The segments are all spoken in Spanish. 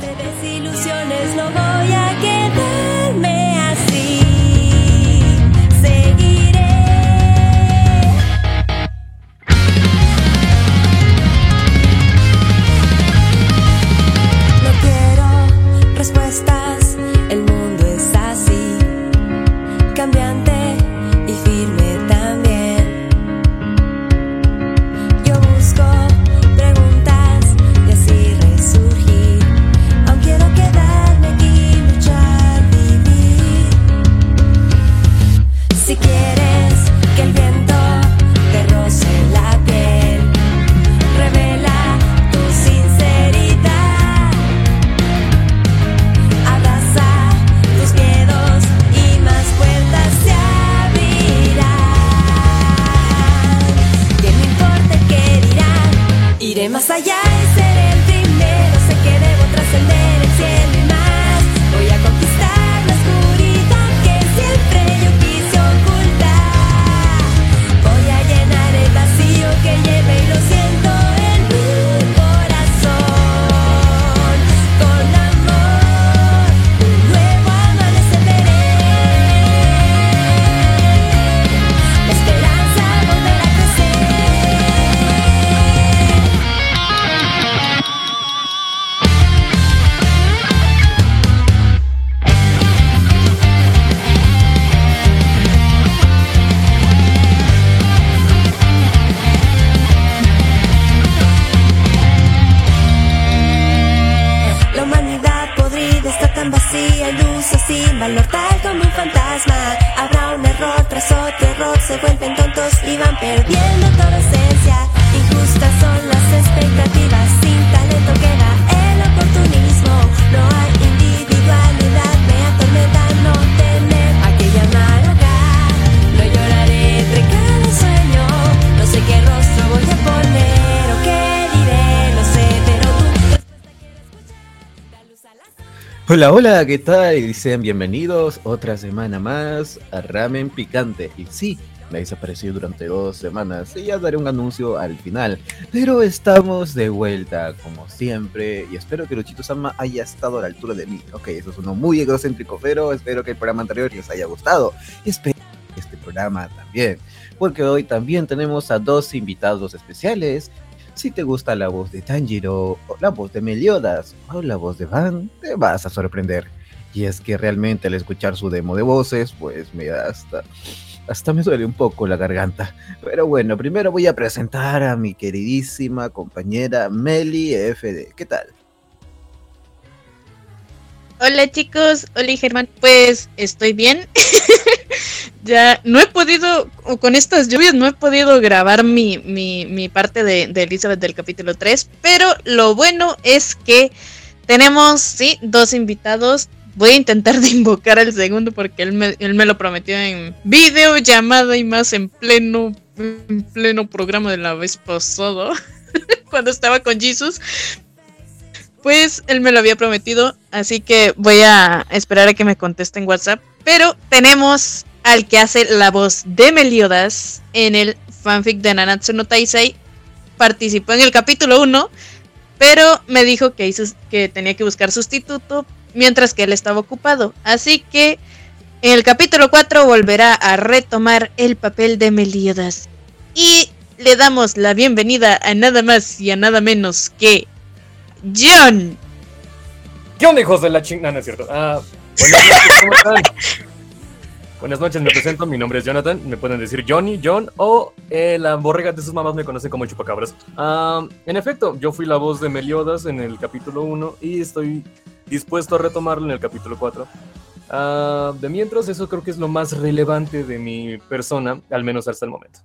desilusiones, no vuelven tontos y van perdiendo toda esencia. Injustas son las expectativas, sin talento queda el oportunismo. No hay individualidad, me atormenta no tener aquella amarga. No lloraré entre cada sueño, no sé qué rostro voy a poner o qué diré, no sé, pero tú a Hola, hola, ¿qué tal? Y sean bienvenidos otra semana más a Ramen Picante. Y sí, he desaparecido durante dos semanas y ya daré un anuncio al final. Pero estamos de vuelta, como siempre, y espero que Luchito Sama haya estado a la altura de mí. Ok, eso sonó muy egocéntrico, pero espero que el programa anterior les haya gustado. Y espero que este programa también, porque hoy también tenemos a dos invitados especiales si te gusta la voz de Tanjiro, o la voz de Meliodas, o la voz de Van, te vas a sorprender. Y es que realmente al escuchar su demo de voces, pues me da hasta, hasta me duele un poco la garganta. Pero bueno, primero voy a presentar a mi queridísima compañera Meli FD. ¿Qué tal? Hola chicos, hola Germán, pues estoy bien. ya no he podido, con estas lluvias no he podido grabar mi, mi, mi parte de, de Elizabeth del capítulo 3, pero lo bueno es que tenemos, sí, dos invitados. Voy a intentar de invocar al segundo porque él me, él me lo prometió en video, llamada y más en pleno, en pleno programa de la vez pasada, cuando estaba con Jesus. Pues él me lo había prometido, así que voy a esperar a que me conteste en WhatsApp. Pero tenemos al que hace la voz de Meliodas en el fanfic de Nanatsu no Taisei. Participó en el capítulo 1, pero me dijo que, hizo, que tenía que buscar sustituto mientras que él estaba ocupado. Así que en el capítulo 4 volverá a retomar el papel de Meliodas. Y le damos la bienvenida a nada más y a nada menos que John. ¿Qué onda, hijos de la chingada? No, es cierto. Ah, buenas noches, ¿cómo están? Buenas noches, me presento, mi nombre es Jonathan, me pueden decir Johnny, John o eh, la borrega de sus mamás me conocen como Chupacabras. Ah, en efecto, yo fui la voz de Meliodas en el capítulo 1 y estoy dispuesto a retomarlo en el capítulo 4. Ah, de mientras, eso creo que es lo más relevante de mi persona, al menos hasta el momento.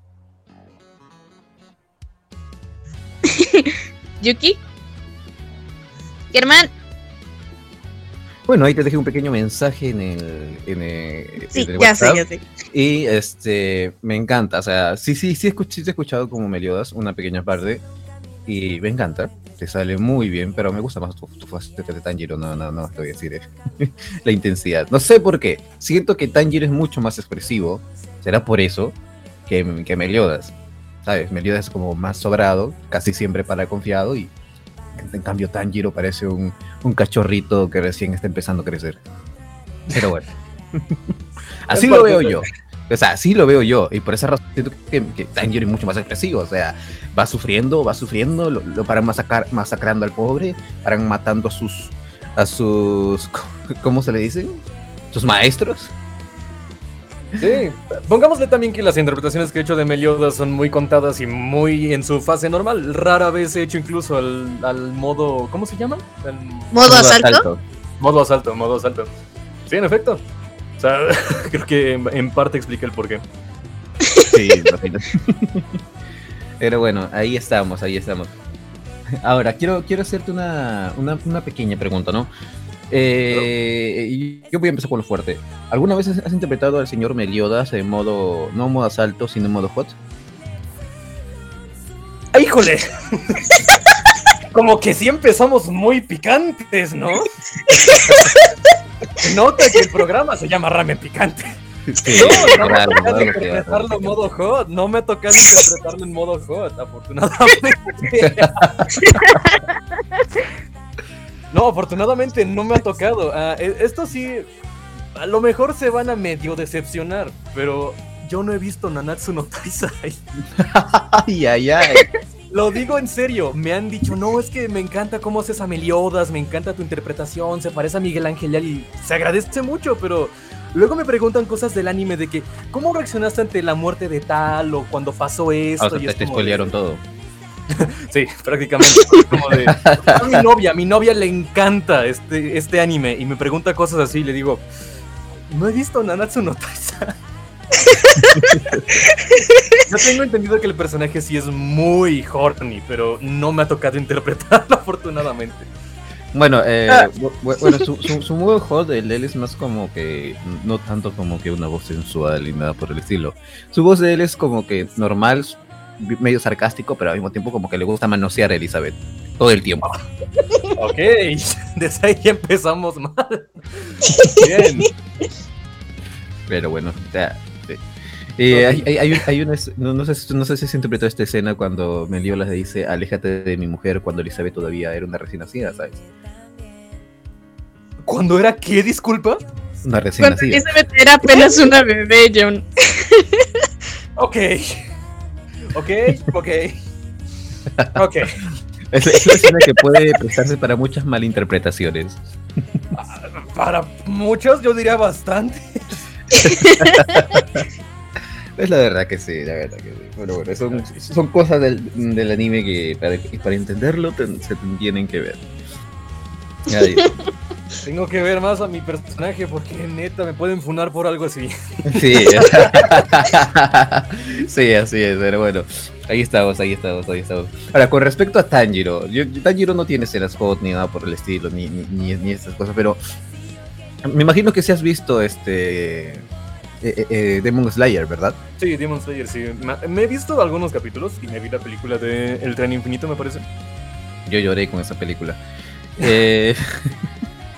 Yuki. Germán. Bueno, ahí te dejé un pequeño mensaje en el, en el, Sí, en el ya sé, WhatsApp. ya sé. Y este, me encanta, o sea, sí, sí, sí, escuch- sí he escuchado como Meliodas, una pequeña parte, y me encanta, te sale muy bien, pero me gusta más tu, tu faceta de Tanjiro, no, no, no, te voy a decir eh, la intensidad. No sé por qué, siento que Tanjiro es mucho más expresivo, será por eso que, que Meliodas, ¿sabes? Meliodas es como más sobrado, casi siempre para confiado, y En cambio, Tanjiro parece un, un cachorrito que recién está empezando a crecer. Pero bueno. así lo veo yo. O sea, así lo veo yo. Y por esa razón siento que, que Tanjiro es mucho más expresivo. O sea, va sufriendo, va sufriendo, lo, lo paran masacrar, masacrando al pobre, paran matando a sus. a sus. ¿Cómo se le dicen? Sus maestros. Sí, pongámosle también que las interpretaciones que he hecho de Meliodas son muy contadas y muy en su fase normal. Rara vez he hecho incluso al, al modo. ¿Cómo se llama? El ¿Modo asalto? modo asalto, modo asalto. Sí, en efecto. Sea, creo que en, en parte explica el porqué. Sí. Pero bueno, ahí estamos, ahí estamos. Ahora, quiero, quiero hacerte una, una, una pequeña pregunta, ¿no? Eh, yo voy a empezar con lo fuerte. ¿Alguna vez has interpretado al señor Meliodas en modo, no modo asalto, sino en modo hot? ¡Ah, ¡Híjole! Como que sí empezamos muy picantes, ¿no? Nota que el programa se llama Ramen Picante. Sí, No, no me que interpretarlo en modo hot. No me ha tocado interpretarlo en modo hot, afortunadamente. No, afortunadamente no me ha tocado. Ah, e- esto sí, a lo mejor se van a medio decepcionar, pero yo no he visto Nanatsu no Taizai. Ay, ay, ay. Lo digo en serio, me han dicho, no, es que me encanta cómo haces a Meliodas, me encanta tu interpretación, se parece a Miguel Ángel y se agradece mucho, pero luego me preguntan cosas del anime de que, ¿cómo reaccionaste ante la muerte de tal o cuando pasó esto? Ah, o sea, Y te, de- spoilearon todo. Sí, prácticamente. Como de, a mi novia, a mi novia le encanta este, este anime y me pregunta cosas así y le digo, no he visto Nanatsu no Taizai. Yo tengo entendido que el personaje sí es muy horny, pero no me ha tocado interpretarlo afortunadamente. Bueno, eh, Ah. bu- bu- bueno su, su, su modo hot, el él es más como que, no tanto como que una voz sensual y nada por el estilo. Su voz de él es como que normal, medio sarcástico, pero al mismo tiempo como que le gusta manosear a Elizabeth todo el tiempo. Ok, desde ahí ya empezamos mal. Bien. Pero bueno, o sea. Eh, hay, hay, hay hay una, no, no sé, si- no sé si se interpretó esta escena cuando Meliodas le dice, aléjate de mi mujer cuando Elizabeth todavía era una recién nacida, ¿sabes? ¿Cuándo era qué, disculpa? Una recién Cuando nacida. Elizabeth era apenas una bebé, John. Ok. Ok, ok. Ok. Es, es una escena que puede prestarse para muchas malinterpretaciones. Para muchos yo diría bastante. Es la verdad que sí, la verdad que sí. Bueno, bueno, son, son cosas del, del anime que para, para entenderlo te- se tienen que ver. Ahí. Tengo que ver más a mi personaje porque neta me pueden funar por algo así. Sí. sí, así es, pero bueno. Ahí estamos, ahí estamos, ahí estamos. Ahora, con respecto a Tanjiro, yo- Tanjiro no tiene escenas hot ni nada por el estilo, ni, ni, ni, ni estas cosas, pero me imagino que si has visto este eh, eh, eh, Demon Slayer, ¿verdad? Sí, Demon Slayer, sí. Me he visto algunos capítulos y me vi la película de El Tren Infinito, me parece. Yo lloré con esa película. Eh,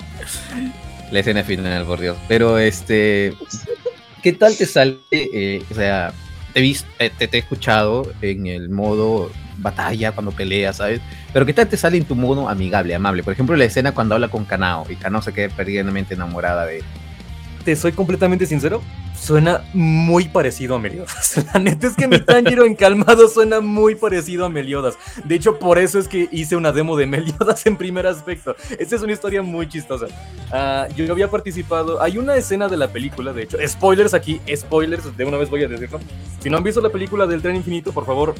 la escena final, por Dios. Pero este, ¿qué tal te sale? eh, o sea, te, he vis- eh, te, te he escuchado en el modo batalla cuando peleas, ¿sabes? Pero ¿qué tal te sale en tu modo amigable, amable? Por ejemplo, la escena cuando habla con Kanao y Kanao se queda perdidamente enamorada de él. Te soy completamente sincero, suena muy parecido a Meliodas. La neta es que mi Tanjiro en calmado suena muy parecido a Meliodas. De hecho, por eso es que hice una demo de Meliodas en primer aspecto. Esta es una historia muy chistosa. Ah, yo había participado. Hay una escena de la película, de hecho. Spoilers aquí, spoilers, de una vez voy a decirlo. Si no han visto la película del tren infinito, por favor,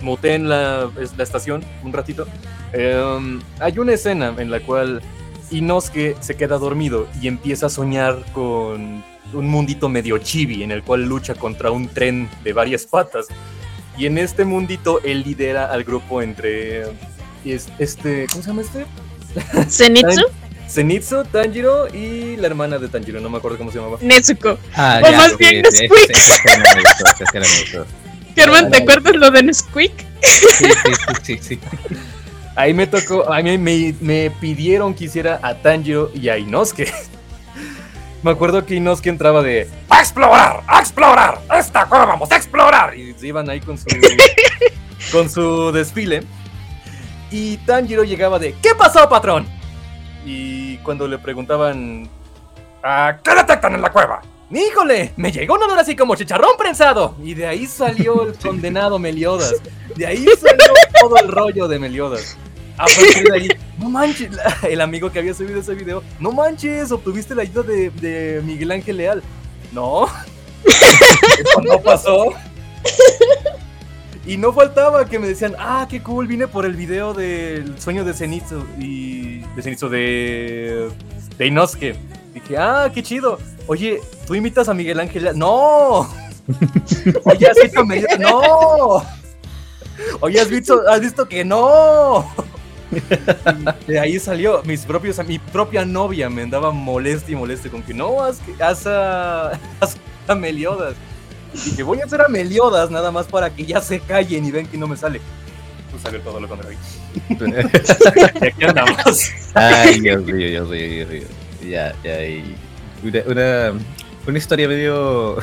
muteen la, la estación un ratito. Em, hay una escena en la cual Inosuke se queda dormido y empieza a soñar con un mundito medio chibi en el cual lucha contra un tren de varias patas. Y en este mundito él lidera al grupo entre es- este, ¿cómo se llama este? Zenitsu, Zenitsu, Tanjiro y la hermana de Tanjiro, no me acuerdo cómo se llamaba. Nezuko. Ah, O más bien gustó, esa escena me gustó. Germán, ¿te acuerdas lo de Nesquik? Sí, sí, sí, sí, sí. Ahí me tocó, a mí me, me pidieron que hiciera a Tanjiro y a Inosuke. Me acuerdo que Inosuke entraba de ¡A explorar! ¡A explorar! ¡Esta cueva vamos a explorar! Y se iban ahí con su, con su desfile. Y Tanjiro llegaba de ¿Qué pasó, patrón? Y cuando le preguntaban ¿A qué detectan en la cueva? ¡Híjole! Me llegó un olor así como chicharrón prensado. Y de ahí salió el condenado Meliodas. De ahí salió todo el rollo de Meliodas. A partir de ahí, no manches, el amigo que había subido ese video, no manches, obtuviste la ayuda de, Miguel Ángel Leal. No, eso no pasó. Y no faltaba que me decían, ah, qué cool, vine por el video del sueño de Zenitsu y de Zenitsu de, de Inosuke. Dije, ah, qué chido. Oye, ¿tú imitas a Miguel Ángel? Leal? No. Oye, ¿has visto? No. Oye, ¿has visto, has visto que no? De ahí salió mis propios, mi propia novia me andaba molesta y molesta con que no, haz, haz, a, haz a Meliodas. Y que voy a hacer a Meliodas nada más para que ya se callen y ven que no me sale. Pues salió todo lo contrario. y aquí andamos. Ay, Dios mío, Dios mío, Dios mío. Ya, ya, y una, una, una historia medio...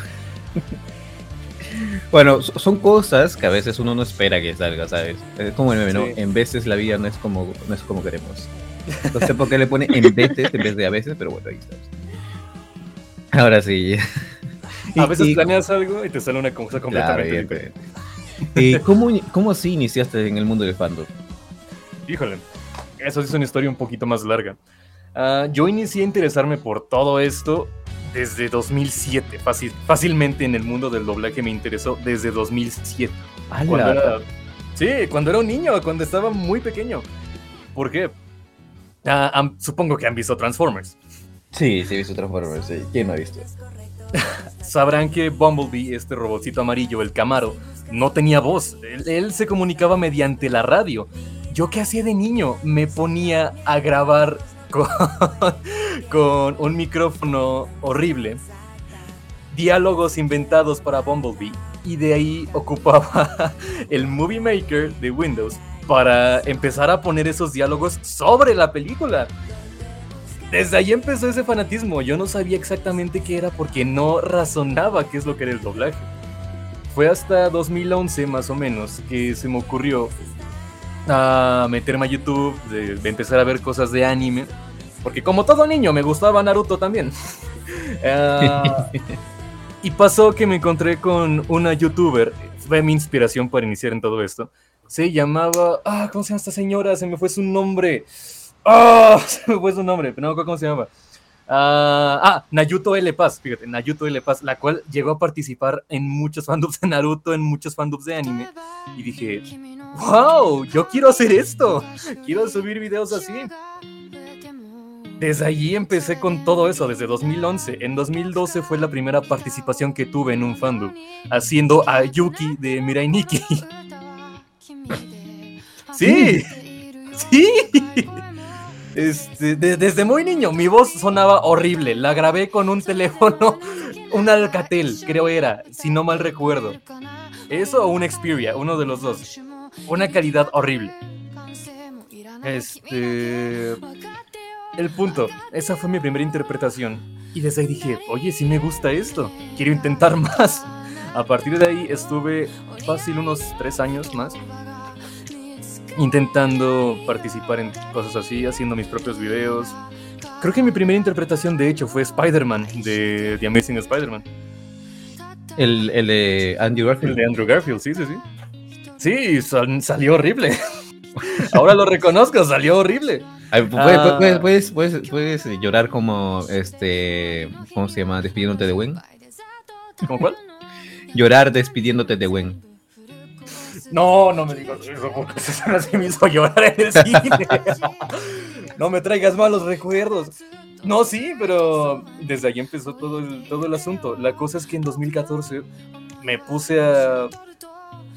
Bueno, so- son cosas que a veces uno no espera que salga, ¿sabes? Es como el meme, ¿no? Sí. En veces la vida no es como, no es como queremos. No sé por qué le pone en veces en vez de a veces, pero bueno, ahí está. Ahora sí. A veces y- planeas algo y te sale una cosa Claro, completamente diferente. ¿Y cómo, cómo así iniciaste en el mundo del fandom? Híjole, eso sí es una historia un poquito más larga. Ah, yo inicié a interesarme por todo esto desde 2007. Fácil, fácilmente en el mundo del doblaje me interesó desde 2007. Cuando era, sí, cuando era un niño, cuando estaba muy pequeño. ¿Por qué? Ah, supongo que han visto Transformers. Sí, sí he visto Transformers, sí. ¿Quién no ha visto? Sabrán que Bumblebee, este robotcito amarillo, el Camaro, no tenía voz. Él, él se comunicaba mediante la radio. Yo qué hacía de niño? Me ponía a grabar con, un micrófono horrible, diálogos inventados para Bumblebee, y de ahí ocupaba el Movie Maker de Windows para empezar a poner esos diálogos sobre la película. Desde ahí empezó ese fanatismo. Yo no sabía exactamente qué era porque no razonaba qué es lo que era el doblaje. Fue hasta 2011 más o menos que se me ocurrió a meterme a YouTube, de, de empezar a ver cosas de anime. Porque como todo niño me gustaba Naruto también. Ah, y pasó que me encontré con una youtuber. Fue mi inspiración para iniciar en todo esto. Se llamaba... Ah, ¿cómo se llama esta señora? Se me fue su nombre. ¡Ah! Se me fue su nombre, pero no me acuerdo cómo se llama. Ah, ah, Nayuto L. Paz, fíjate, Nayuto L. Paz, la cual llegó a participar en muchos fandubs de Naruto, en muchos fandubs de anime. Y dije, wow, yo quiero hacer esto. Quiero subir videos así. Desde allí empecé con todo eso, desde 2011. En 2012 fue la primera participación que tuve en un fandom, haciendo a Yuki de Mirai Nikki. Sí, sí. Este, de- desde muy niño, mi voz sonaba horrible. La grabé con un teléfono, un Alcatel, creo era, si no mal recuerdo. Eso o un Xperia, uno de los dos. Una calidad horrible. Este. El punto, esa fue mi primera interpretación. Y desde ahí dije, oye, sí me gusta esto, quiero intentar más. A partir de ahí estuve fácil unos tres años más intentando participar en cosas así, haciendo mis propios videos. Creo que mi primera interpretación, de hecho, fue Spider-Man, de The Amazing Spider-Man. El, el de Andrew El Garfield. de Andrew Garfield, sí, sí, sí. Sí, sal- salió horrible. Ahora lo reconozco, salió horrible. Ay, pu- puedes, Ah. puedes, puedes, puedes- puedes llorar como este. ¿Cómo se llama? Despidiéndote de Gwen. ¿Cómo cuál? Llorar despidiéndote de Gwen. No, no me digas eso, porque se me hizo llorar en el cine. no me traigas malos recuerdos. No, sí, pero desde ahí empezó todo el, todo el asunto. La cosa es que en 2014 me puse a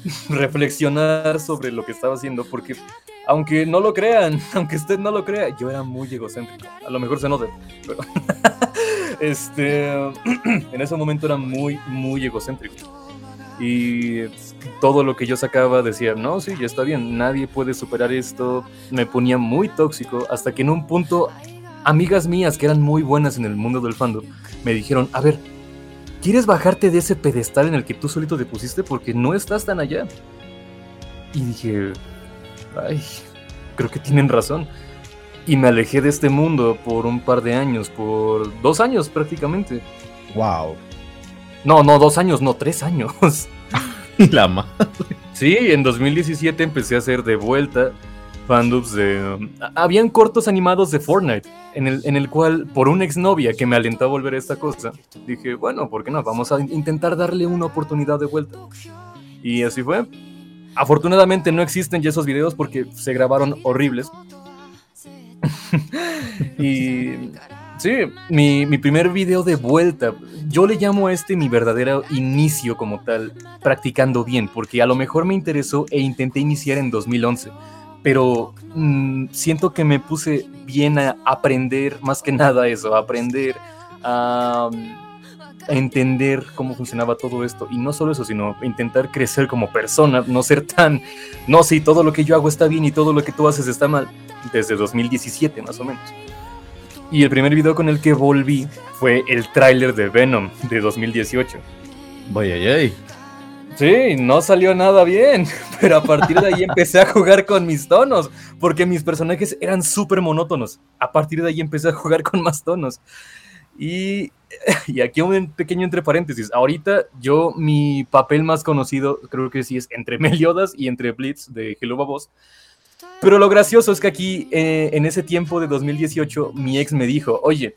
reflexionar sobre lo que estaba haciendo, porque aunque no lo crean, aunque usted no lo crea, yo era muy egocéntrico. A lo mejor se nota, pero este, en ese momento era muy, muy egocéntrico. Y todo lo que yo sacaba decía, no, sí, ya está bien, nadie puede superar esto. Me ponía muy tóxico hasta que en un punto amigas mías que eran muy buenas en el mundo del fandom me dijeron, a ver, ¿quieres bajarte de ese pedestal en el que tú solito te pusiste porque no estás tan allá? Y dije, ay, creo que tienen razón. Y me alejé de este mundo por un par de años, por dos años prácticamente. Wow. No, no, dos años, no, tres años. La madre. Sí, en 2017 empecé a hacer de vuelta fandubs de... um, habían cortos animados de Fortnite, en el, en el cual, por una exnovia que me alentó a volver a esta cosa, dije, bueno, ¿por qué no? Vamos a intentar darle una oportunidad de vuelta. Y así fue. Afortunadamente no existen ya esos videos porque se grabaron horribles. y sí, mi, mi primer video de vuelta, yo le llamo a este mi verdadero inicio como tal, practicando bien, porque a lo mejor me interesó e intenté iniciar en 2011 pero mm, siento que me puse bien a aprender, más que nada eso, a aprender a, entender cómo funcionaba todo esto. Y no solo eso, sino intentar crecer como persona, no ser tan, no, sí, todo lo que yo hago está bien y todo lo que tú haces está mal, desde 2017 más o menos. Y el primer video con el que volví fue el tráiler de Venom de 2018. Vaya, ay. Sí, no salió nada bien, pero a partir de ahí empecé a jugar con mis tonos, porque mis personajes eran súper monótonos. A partir de ahí empecé a jugar con más tonos. Y, y aquí un pequeño entre paréntesis. Ahorita yo, mi papel más conocido, creo que sí es entre Meliodas y entre Blitz de Hello Babos. Pero lo gracioso es que aquí, eh, en ese tiempo de 2018, mi ex me dijo, oye,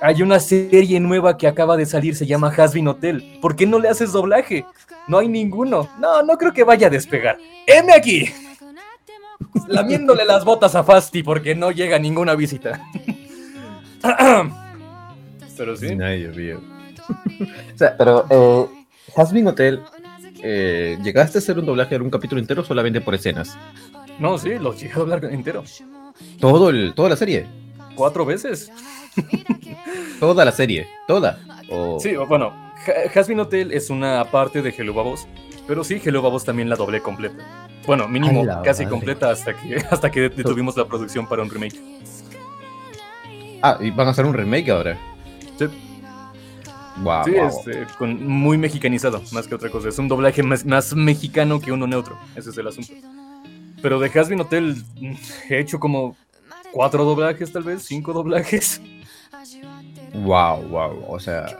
hay una serie nueva que acaba de salir, se llama Hasbin Hotel. ¿Por qué no le haces doblaje? No hay ninguno. No, no creo que vaya a despegar. ¡Heme aquí! Lamiéndole las botas a Fasti porque no llega ninguna visita. Pero sí. Dios mío. o sea, pero, eh, Hasbin Hotel, eh, ¿llegaste a hacer un doblaje de un capítulo entero o solamente por escenas? No, sí, lo llegué a hablar entero. Todo el, toda la serie. Cuatro veces. Toda la serie. Toda. Sí, bueno, Hasbin Hotel es una parte de Hello Babos, pero sí, Hello Babos también la doblé completa. Bueno, mínimo casi madre. completa hasta que, hasta que detuvimos la producción para un remake. Ah, y van a hacer un remake ahora. Sí. Wow. Sí, este, con, muy mexicanizado, más que otra cosa. Es un doblaje más, más mexicano que uno neutro. Ese es el asunto. Pero de Hasbin Hotel mm, he hecho como cuatro doblajes, tal vez, cinco doblajes. Wow, wow. O sea,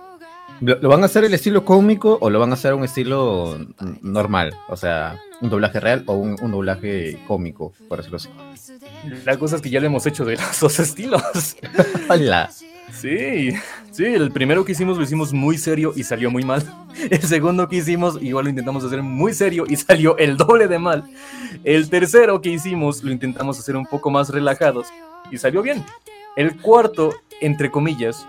¿lo van a hacer el estilo cómico o lo van a hacer un estilo normal? O sea, un doblaje real o un, un doblaje cómico, por decirlo así. La cosa es que ya lo hemos hecho de los dos estilos. Hola. Sí, sí, el primero que hicimos lo hicimos muy serio y salió muy mal. El segundo que hicimos igual lo intentamos hacer muy serio y salió el doble de mal. El tercero que hicimos lo intentamos hacer un poco más relajados y salió bien. El cuarto, entre comillas,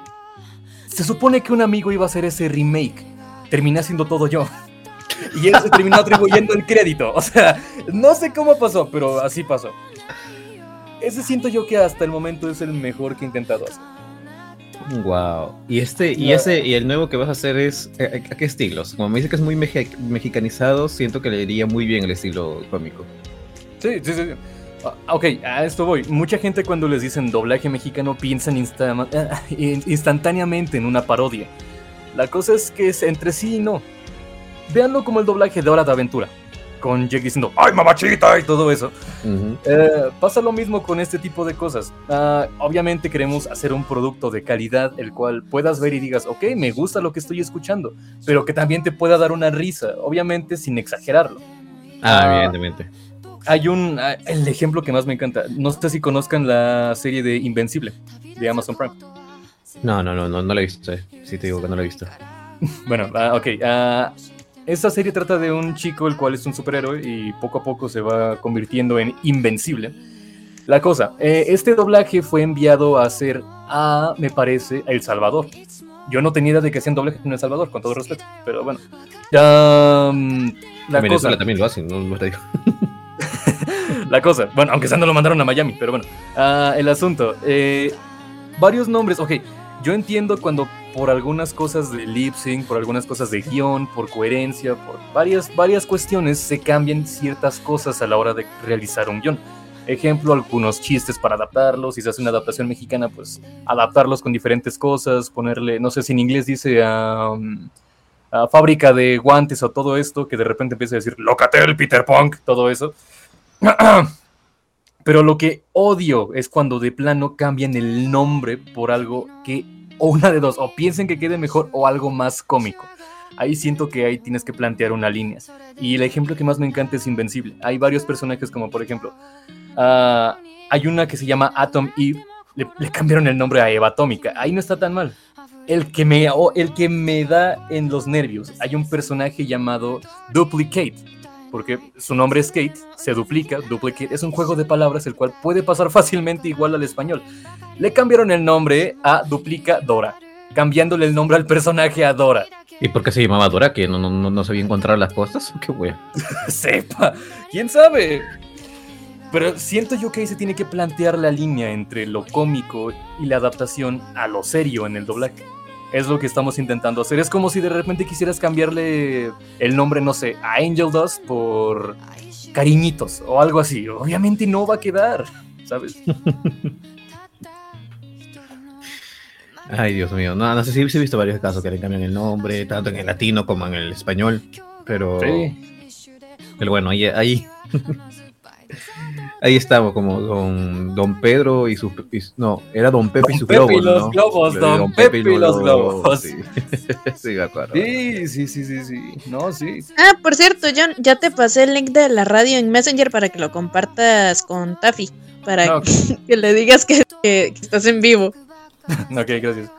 se supone que un amigo iba a hacer ese remake. Terminé haciendo todo yo. Y él se terminó atribuyendo el crédito. O sea, no sé cómo pasó, pero así pasó. Ese siento yo que hasta el momento es el mejor que he intentado hacer. Wow. Y este, y ese, y el nuevo que vas a hacer es eh, ¿a, a qué estilos? Como me dice que es muy mexicanizado, siento que le iría muy bien el estilo cómico. Sí, sí, sí. Ah, ok, a esto voy. Mucha gente cuando les dicen doblaje mexicano piensan insta- in- instantáneamente en una parodia. La cosa es que es entre sí y no. Véanlo como el doblaje de Hora de Aventura. Con Jake diciendo, ¡ay, mamachita! y todo eso. Eh, pasa lo mismo con este tipo de cosas. Ah, obviamente queremos hacer un producto de calidad, el cual puedas ver y digas, ok, me gusta lo que estoy escuchando, pero que también te pueda dar una risa, obviamente sin exagerarlo. Ah, Ah, evidentemente. Hay un, ah, el ejemplo que más me encanta, no sé si conozcan la serie de Invencible, de Amazon Prime. No, no, no, no, no lo he visto. eh. Sí te digo que no lo he visto. Bueno, ah, ok. ah, esta serie trata de un chico el cual es un superhéroe y poco a poco se va convirtiendo en invencible. La cosa, eh, este doblaje fue enviado a hacer a, me parece, a El Salvador. Yo no tenía idea de que hacían doblaje en El Salvador, con todo respeto, pero bueno. Mm, la En Venezuela cosa, también lo hacen, no, no te digo. la cosa, bueno, aunque no lo mandaron a Miami, pero bueno. Ah, el asunto, eh, varios nombres, ok, yo entiendo cuando por algunas cosas de lip sync, por algunas cosas de guion, por coherencia, por varias, varias cuestiones se cambian ciertas cosas a la hora de realizar un guion. Ejemplo, algunos chistes para adaptarlos, si se hace una adaptación mexicana, pues adaptarlos con diferentes cosas, ponerle, no sé si en inglés dice a fábrica de guantes o todo esto, que de repente empieza a decir Locatel, Peter Punk, todo eso. Pero lo que odio es cuando de plano cambian el nombre por algo que, o una de dos, o piensen que quede mejor o algo más cómico. Ahí siento que ahí tienes que plantear una línea. Y el ejemplo que más me encanta es Invencible. Hay varios personajes como por ejemplo, ah, hay una que se llama Atom Eve, le, cambiaron el nombre a Eva Atómica. Ahí no está tan mal. El que, me, el que me da en los nervios, hay un personaje llamado Duplicate, porque su nombre es Kate, se duplica, Duplicate, es un juego de palabras el cual puede pasar fácilmente igual al español. Le cambiaron el nombre a Duplica Dora, cambiándole el nombre al personaje a Dora. ¿Y por qué se llamaba Dora? ¿Que no, no, no- no sabía encontrar las cosas? ¿Qué wea? Sepa, quién sabe. Pero siento yo que ahí se tiene que plantear la línea entre lo cómico y la adaptación a lo serio en el doblaje. Es lo que estamos intentando hacer. Es como si de repente quisieras cambiarle el nombre, no sé, a Angel Dust por Cariñitos o algo así. Obviamente no va a quedar, ¿sabes? Ay, Dios mío. No, no sé si sí he visto varios casos que le cambian el nombre, tanto en el latino como en el español. Pero, Sí. pero bueno, ahí, ahí, ahí estamos, como don, don Pedro y sus. y- no, era Don Pepe y sus Pepe y los ¿no? globos, Don Pepe y los globos. Sí, sí, me acuerdo. Sí, sí, sí, sí, sí. No, sí. Ah, por cierto, John, ya te pasé el link de la radio en Messenger para que lo compartas con Taffy. Para Ah, que le digas que, que- que estás en vivo. Ok, gracias.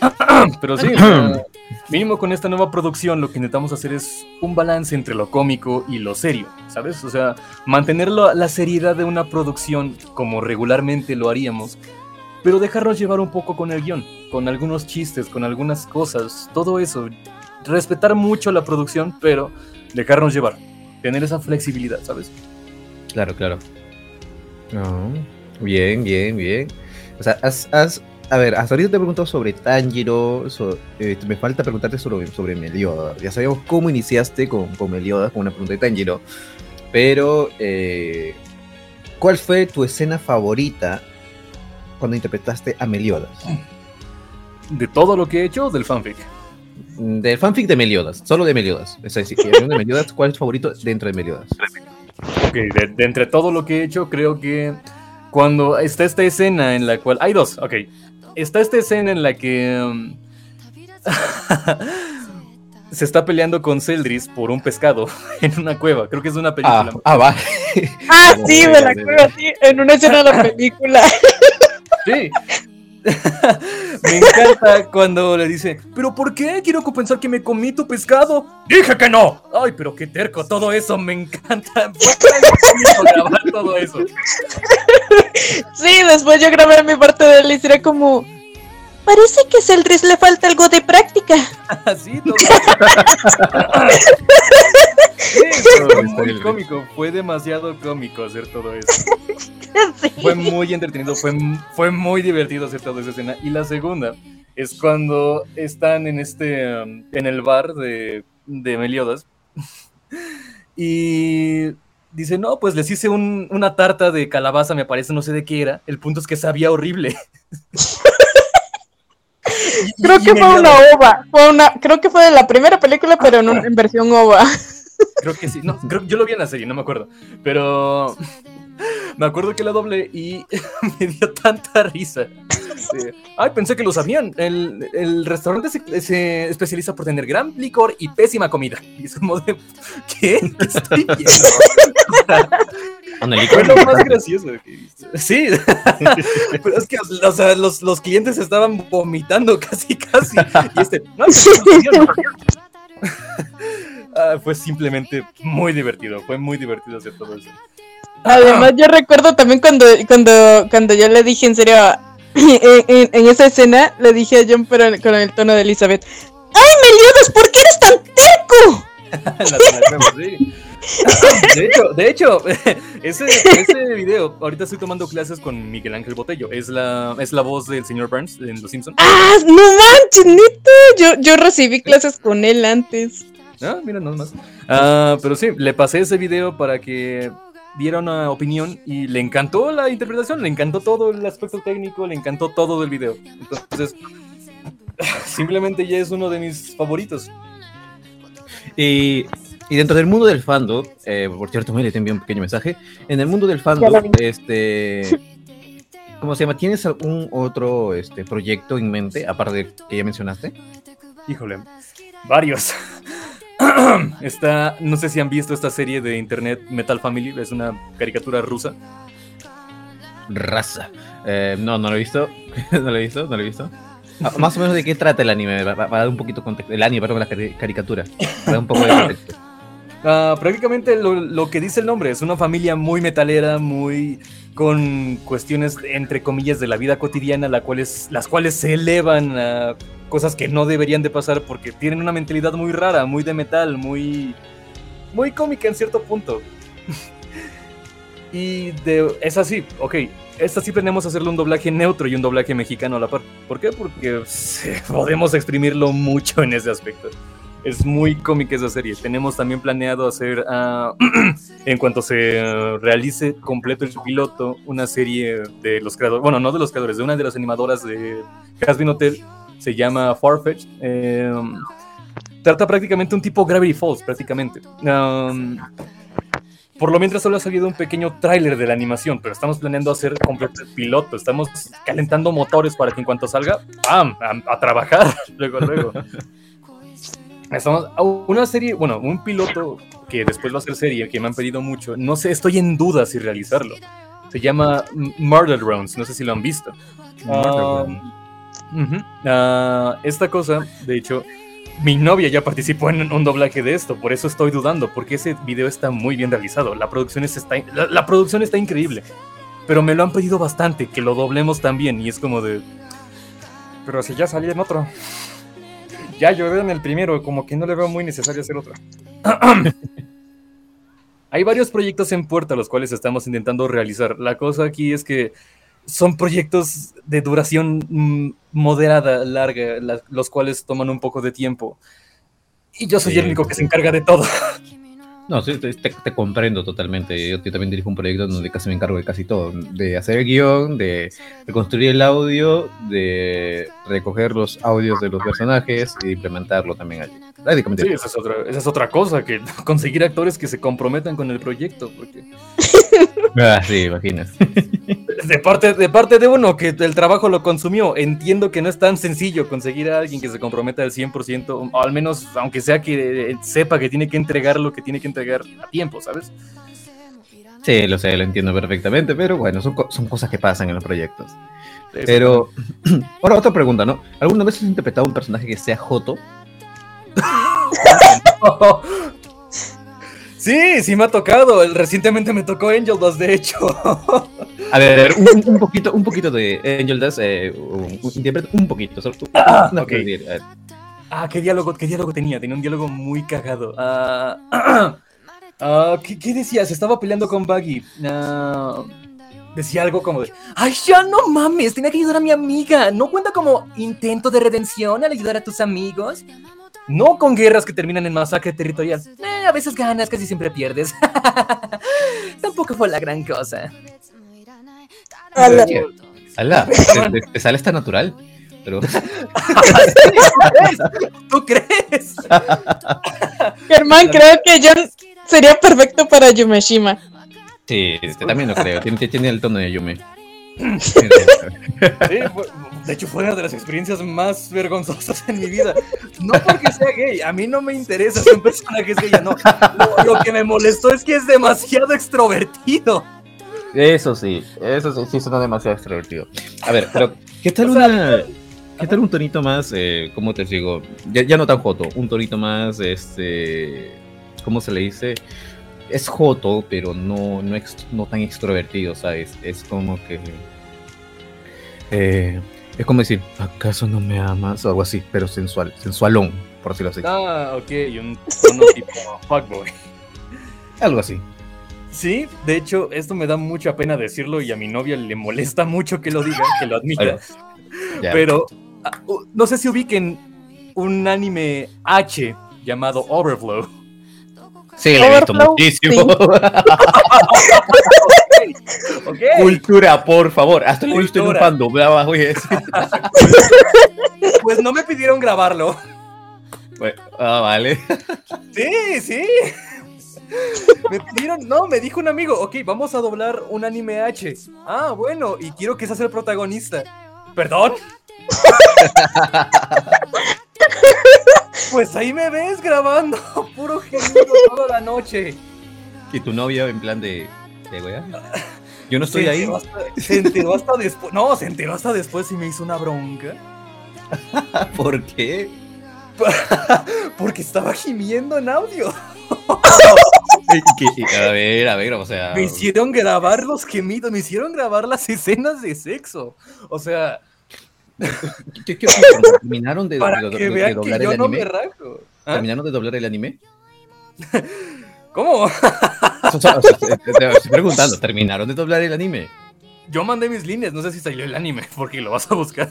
Pero sí, o sea, mínimo con esta nueva producción lo que intentamos hacer es un balance entre lo cómico y lo serio, ¿sabes? O sea, mantener la, la seriedad de una producción como regularmente lo haríamos, pero dejarnos llevar un poco con el guion, con algunos chistes, con algunas cosas, todo eso. Respetar mucho la producción, pero dejarnos llevar, tener esa flexibilidad, ¿sabes? Claro, claro. No, bien, bien, bien. O sea, has, has- a ver, hasta ahorita te he preguntado sobre Tanjiro, so- eh, me falta preguntarte sobre, sobre Meliodas. Ya sabíamos cómo iniciaste con, con Meliodas, con una pregunta de Tanjiro, pero eh, ¿cuál fue tu escena favorita cuando interpretaste a Meliodas? De todo lo que he hecho, del fanfic. Mm, Del fanfic de Meliodas, solo de Meliodas. Es decir, de Meliodas, ¿cuál es tu favorito dentro de Meliodas? Ok, de, de entre todo lo que he hecho, creo que cuando está esta escena en la cual... Hay dos, ok. Está esta escena en la que... um, se está peleando con Celdris por un pescado en una cueva. Creo que es una película. Ah, ah, va. Ah, sí, de- me la acuerdo así, en una escena de la película. Sí. me encanta cuando le dice, ¿pero por qué? Quiero compensar que me comí tu pescado. Dije que no. Ay, pero qué terco, todo eso me encanta. Grabar todo eso. Sí, después yo grabé mi parte de él y sería como. Parece que a Celdris le falta algo de práctica. Así, todo. Sí, fue muy cómico, fue demasiado cómico hacer todo eso. Sí. Fue muy entretenido, fue, fue muy divertido hacer toda esa escena. Y la segunda es cuando están en este um, en el bar de, de Meliodas y dice, no, pues les hice un- una tarta de calabaza, me parece, no sé de qué era. El punto es que sabía horrible. Creo que fue una ova. Fue una, creo que fue de la primera película, pero en, un- en versión ova. Creo que sí. No, creo, yo lo vi en la serie, no me acuerdo. Pero me acuerdo que la doblé y me dio tanta risa. Sí. Ay, pensé que lo sabían. El, el restaurante se, se especializa por tener gran licor y pésima comida. Y es como de. ¿Qué? ¿Qué estoy viendo? Con el Fue lo más gracioso. Sí, pero es que o sea, los, los clientes estaban vomitando casi, casi. Y este, no, no, Ah, fue simplemente muy divertido. Fue muy divertido hacer todo eso. Además, yo recuerdo también cuando, cuando, cuando yo le dije en serio, en, en- en esa escena, le dije a John, pero con el tono de Elizabeth: ¡Ay, Meliodas, ¿por qué eres tan terco? Sí. De hecho, de hecho ese, ese video, ahorita estoy tomando clases con Miguel Ángel Botello. Es la, es la voz del señor Burns en Los Simpsons. ¡Ah, no manches, neta! Yo, yo recibí clases con él antes. Ah, mira, nada más. Ah, pero sí, le pasé ese video para que diera una opinión y le encantó la interpretación, le encantó todo el aspecto técnico, le encantó todo del video. Entonces, simplemente ya es uno de mis favoritos. Y Y dentro del mundo del fandom, eh, por cierto, me te envié un pequeño mensaje. En el mundo del fandom, este. ¿Cómo se llama? ¿Tienes algún otro este, proyecto en mente, aparte del que ya mencionaste? Híjole, varios. Está, no sé si han visto esta serie de internet Metal Family, es una caricatura rusa. Raza. Eh, no, no lo he visto. no lo he visto, no lo he visto. Ah, más o menos de qué trata el anime, para, dar un poquito de contexto. El anime, perdón, la cari- caricatura. Para dar un poco de contexto. Ah, prácticamente lo, lo que dice el nombre, es una familia muy metalera, muy con cuestiones entre comillas de la vida cotidiana, la cuales, las cuales se elevan a cosas que no deberían de pasar porque tienen una mentalidad muy rara, muy de metal, muy, muy cómica en cierto punto. y de, es así, ok, esta sí planeamos hacerle un doblaje neutro y un doblaje mexicano a la par. ¿Por qué? Porque podemos exprimirlo mucho en ese aspecto. Es muy cómica esa serie. Tenemos también planeado hacer, ah, en cuanto se realice completo el piloto, una serie de los creadores, bueno, no de los creadores, de una de las animadoras de Hasbin Hotel. Se llama Farfetch. eh, trata prácticamente un tipo Gravity Falls, prácticamente. Um, por lo mientras solo ha salido un pequeño tráiler de la animación, pero estamos planeando hacer completo el piloto. Estamos calentando motores para que en cuanto salga, ¡pam! A, a trabajar. luego, luego. Estamos a una serie, bueno, un piloto que después va a ser serie, que me han pedido mucho. No sé, estoy en duda si realizarlo. Se llama Murder Rounds, no sé si lo han visto. Um, Ah, esta cosa, de hecho, mi novia ya participó en un doblaje de esto, por eso estoy dudando, porque ese video está muy bien realizado. La producción, es- está, la, la producción está increíble, pero me lo han pedido bastante, que lo doblemos también, y es como de... Pero si ya salí en otro. Ya lloré en el primero, como que no le veo muy necesario hacer otro. Hay varios proyectos en puerta los cuales estamos intentando realizar. La cosa aquí es que son proyectos de duración mm, moderada, larga, la- los cuales toman un poco de tiempo. Y yo soy Sí. el único que se encarga de todo. No, sí, te, te- te comprendo totalmente. Yo, yo también dirijo un proyecto donde casi me encargo de casi todo. De hacer el guion, de, de construir el audio, de recoger los audios de los personajes e implementarlo también allí. Prácticamente. Sí, esa es otra, esa es otra cosa, que conseguir actores que se comprometan con el proyecto. Porque Ah, sí, imaginas. de, parte, de parte de uno que el trabajo lo consumió, entiendo que no es tan sencillo conseguir a alguien que se comprometa al 100%, o al menos aunque sea que eh, sepa que tiene que entregar lo que tiene que entregar a tiempo, ¿sabes? Sí, lo sé, lo entiendo perfectamente, pero bueno, son, son cosas que pasan en los proyectos. Pero, ahora otra pregunta, ¿no? ¿Alguna vez has interpretado un personaje que sea Joto? Sí, sí me ha tocado. Recientemente me tocó Angel 2, de hecho. A ver, un, un poquito, un poquito de Angel Dust, eh, un- poquito, solo tú- Ah. Ah, qué diálogo, qué diálogo tenía. Tenía un diálogo muy cagado. Ah, ah, ¿qué, qué decía? Se estaba peleando con Buggy. Ah, decía algo como de, ay, ya no mames, tenía que ayudar a mi amiga. ¿No cuenta como intento de redención al ayudar a tus amigos? No con guerras que terminan en masacre territorial. Eh, a veces ganas, casi siempre pierdes. Tampoco fue la gran cosa. Ala. Alá, te, sale esta natural. Pero, ¿Tú crees? Germán, creo que John sería perfecto para Yumeshima. sí, este, también lo creo. Tiene, tiene el tono de Yume. Sí, de hecho, fue una de las experiencias más vergonzosas en mi vida. No porque sea gay, a mí no me interesa si un personaje es gay o no. Lo, lo que me molestó es que es demasiado extrovertido. Eso sí, eso sí, sí suena demasiado extrovertido. A ver, pero ¿qué tal O sea, una... ¿Qué tal un tonito más, eh, cómo te digo? Ya, ya no tan joto, un tonito más, este... ¿Cómo se le dice? Es joto, pero no, no, ex- no tan extrovertido, ¿sabes? Es como que... eh, es como decir, ¿acaso no me amas? O algo así, pero sensual, sensualón, por decirlo así. Ah, ok, y un tono tipo fuckboy. Algo así. Sí, de hecho, esto me da mucha pena decirlo y a mi novia le molesta mucho que lo diga, que lo admita. Pero ah, no sé si ubiquen un anime H llamado Overflow. Sí, le he visto muchísimo. Ok. Cultura, por favor. Hasta lo he visto en un fandom. Pues no me pidieron grabarlo. Bueno, ah, vale. Sí, sí. Me pidieron, no, me dijo un amigo, ok, vamos a doblar un anime H. Ah, bueno, y quiero que seas el protagonista. ¿Perdón? Pues ahí me ves grabando, puro gemido toda la noche. Y tu novia en plan de. ¿De wea? Yo no estoy Se ahí. hasta- se enteró hasta después. No, se enteró hasta después y me hizo una bronca. ¿Por qué? Porque estaba gimiendo en audio. A ver, a ver, o sea. Me hicieron grabar los gemidos, me hicieron grabar las escenas de sexo. O sea, ¿Qué, qué opinan? ¿Terminaron de, para de- de- que vean que yo no me rajo. ¿Ah? ¿Terminaron de doblar el anime? ¿Cómo? Te, estoy preguntando, ¿terminaron de doblar el anime? Yo mandé mis líneas, no sé si salió el anime, porque lo vas a buscar.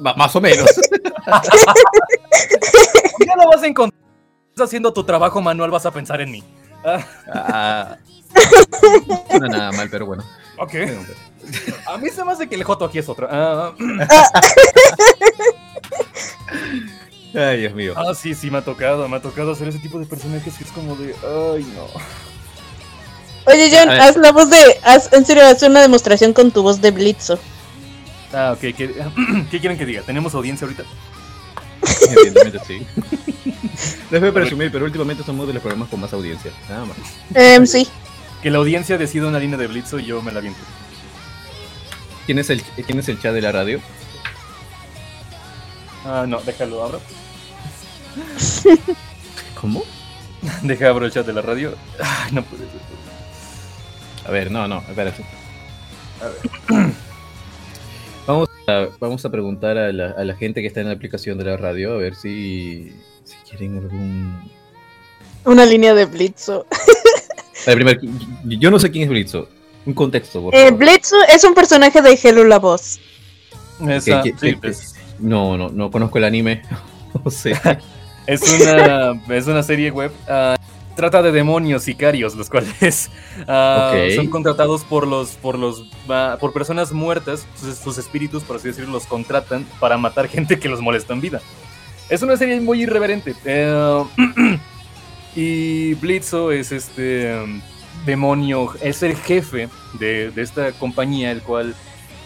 Más o menos. Ya lo vas a encontrar. Estás haciendo tu trabajo manual, vas a pensar en mí. Ah, no nada mal, pero bueno. ok. A mí se me hace que el Joto aquí es otro. Ah, Ay, Dios mío. ah, sí, sí, me ha tocado. Me ha tocado hacer ese tipo de personajes que es como de. Ay, no. Oye, John, haz la voz de. Haz, en serio, haz una demostración con tu voz de Blitzo. Ah, ok. ¿Qué, ¿qué quieren que diga? ¿Tenemos audiencia ahorita? Evidentemente sí. Debe presumir, pero últimamente somos de los programas con más audiencia. Nada más. Em, sí. Que la audiencia decida una línea de Blitzo y yo me la viento. ¿Quién es el, quién es el chat de la radio? Ah, no, déjalo, abro. ¿Cómo? Deja abro el chat de la radio. Ay, no puede ser. A ver, no, no, espérate. Vamos a, vamos a preguntar a la, a la gente que está en la aplicación de la radio a ver si, si quieren algún... Una línea de Blitzo. A ver, primero, yo no sé quién es Blitzo. Un contexto, por Eh, favor. Blitzo es un personaje de Hello la voz. Esa, ¿Qué- qué- sí, qué- pues, No, no, no conozco el anime. O sea, es, una, es una serie web. ah, trata de demonios sicarios, los cuales Ok. son contratados por los por los ah, por personas muertas. Sus, sus espíritus, por así decirlo, los contratan para matar gente que los molesta en vida. Es una serie muy irreverente. eh, y Blitzo es este um, demonio, es el jefe de, de esta compañía, el cual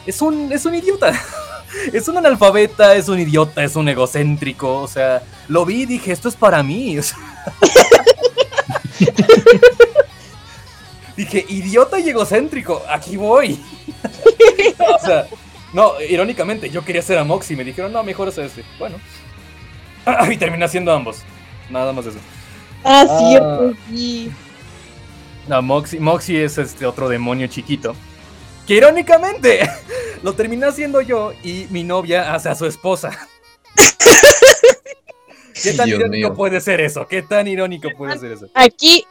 es un, es un idiota. Es un analfabeta, es un idiota, es un egocéntrico. O sea, lo vi y dije, esto es para mí. o sea. dije, idiota y egocéntrico, aquí voy. o sea, no, irónicamente, yo quería ser a Moxie me dijeron, no, mejor es este. Bueno. y terminé haciendo ambos. Nada más eso. Ah, Ah. cierto, sí. No, Moxie, Moxie es este otro demonio chiquito. Que irónicamente lo terminé haciendo yo y mi novia hace a su esposa. ¿Qué tan Dios irónico mío. puede ser eso? ¿Qué tan irónico puede ser eso? Aquí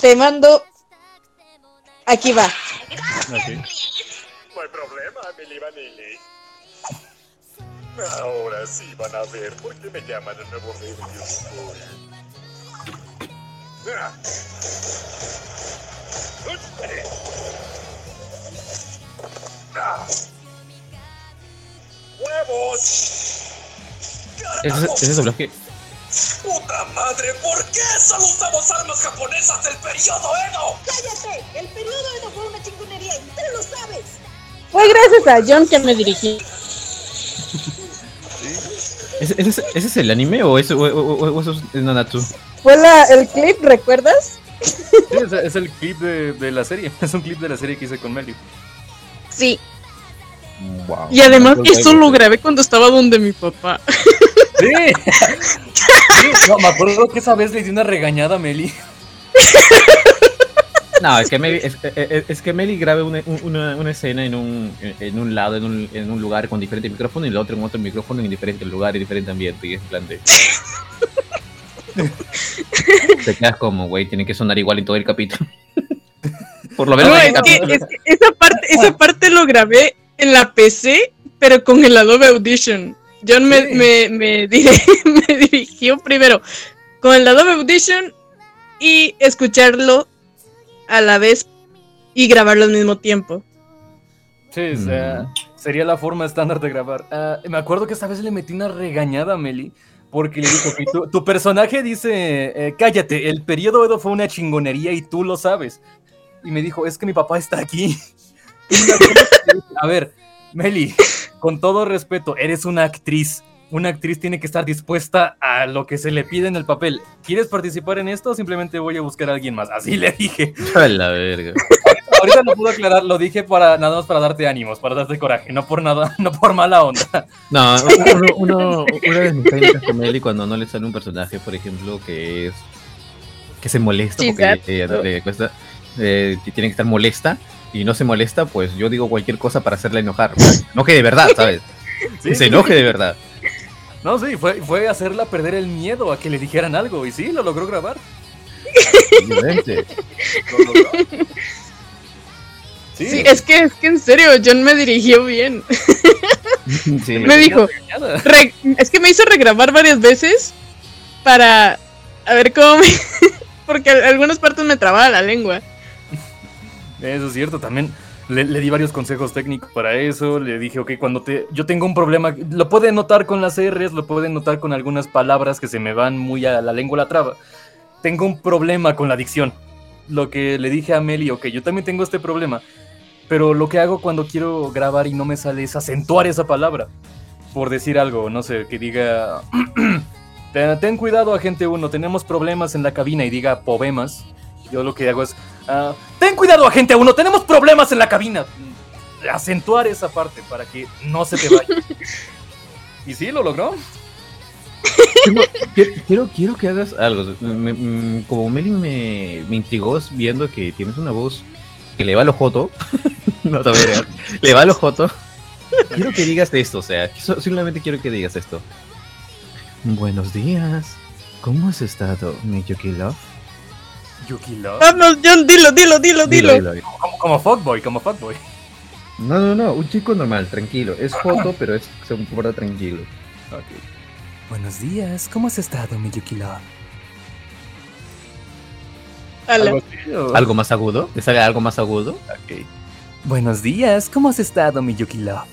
te mando. Aquí va. No hay problema, Milly Vanilli. Ahora sí van a ver por qué me llaman el nuevo rey ¡Huevos! ese, ese doblaje. ¡Puta madre! ¿Por qué solo usamos armas japonesas del periodo Edo? ¡Cállate! El periodo Edo fue una chingonería y tú lo sabes. Fue gracias a John que me dirigí. ¿Ese, ese, es- ese es el anime o eso, o, o- o- o eso es Nanatsu? Fue la, el clip, ¿recuerdas? Sí, es, es el clip de, de la serie. Es un clip de la serie que hice con Meli. Sí. Wow. Y además, eso lo grabé cuando estaba donde mi papá. ¡Sí! Sí, no, me acuerdo que esa vez le di una regañada a Meli. No, es que Meli, es, es- es que Meli grabe una, una, una escena en un, en un lado, en un, en un lugar con diferente micrófono y el otro en otro micrófono en diferente lugar y diferente ambiente. Y es en plan de. Te quedas como, güey, tiene que sonar igual en todo el capítulo. Por lo menos No, es que, capítulo. es que esa parte, esa parte lo grabé en la PC, pero con el Adobe Audition. John me, me, me, diri- me dirigió primero con el Adobe Audition y escucharlo a la vez y grabarlo al mismo tiempo. Sí, o sea, sería la forma estándar de grabar. Ah, me acuerdo que esta vez le metí una regañada a Meli Porque le dijo que tu, tu personaje dice, eh, cállate, el periodo Edo fue una chingonería y tú lo sabes. Y me dijo, es que mi papá está aquí. A ver, Meli, con todo respeto, eres una actriz. Una actriz tiene que estar dispuesta a lo que se le pide en el papel. ¿Quieres participar en esto o simplemente voy a buscar a alguien más? Así le dije. A la verga. Ahorita lo puedo aclarar, lo dije para nada más para darte ánimos, para darte coraje, no por nada, no por mala onda. No, uno, uno- una de mis técnicas con Meli cuando no le sale un personaje, por ejemplo, que es que se molesta porque le cuesta, eh, que tiene que estar molesta y no se molesta, pues yo digo cualquier cosa para hacerla enojar. No que de verdad, ¿sabes? Sí, Que se enoje de verdad. No, sí, fue, fue hacerla perder el miedo a que le dijeran algo, y sí, lo logró grabar. Obviamente. Lo logró. Sí, Sí, es que, es que en serio, John me dirigió bien. Sí. Me dijo, re- es que me hizo regrabar varias veces para a ver cómo me... Porque algunas partes me trababa la lengua. Eso es cierto, también le, le di varios consejos técnicos para eso, le dije, ok, cuando te, yo tengo un problema, lo pueden notar con las R's, lo pueden notar con algunas palabras que se me van muy a la lengua, la traba. Tengo un problema con la dicción. Lo que le dije a Meli, ok, yo también tengo este problema, pero lo que hago cuando quiero grabar y no me sale es acentuar esa palabra. Por decir algo, no sé, que diga... Ten, ten cuidado, agente 1, tenemos problemas en la cabina y diga poemas. Yo lo que hago es... ah, ten cuidado, agente 1, tenemos problemas en la cabina. Acentuar esa parte para que no se te vaya. y sí, lo logró. Quiero, quiero, quiero que hagas algo. Me- como Meli me, me intrigó viendo que tienes una voz que le va a lo joto. no te voy a. Le va a lo joto. Quiero que digas esto, o sea, simplemente quiero que digas esto. Buenos días. ¿Cómo has estado, mi Yuki Love? Yuki Love. Vamos, John, dilo, dilo, dilo, dilo. dilo, dilo. Como, como fuckboy, como fuckboy. No, no, no, un chico normal, tranquilo. Es joto, pero es, se comporta tranquilo. Buenos días, ¿cómo has estado, mi Yuki Love? Algo ¿Algo más agudo? ¿Te sale algo más agudo? Ok. Buenos días, ¿cómo has estado, mi Yuki Love?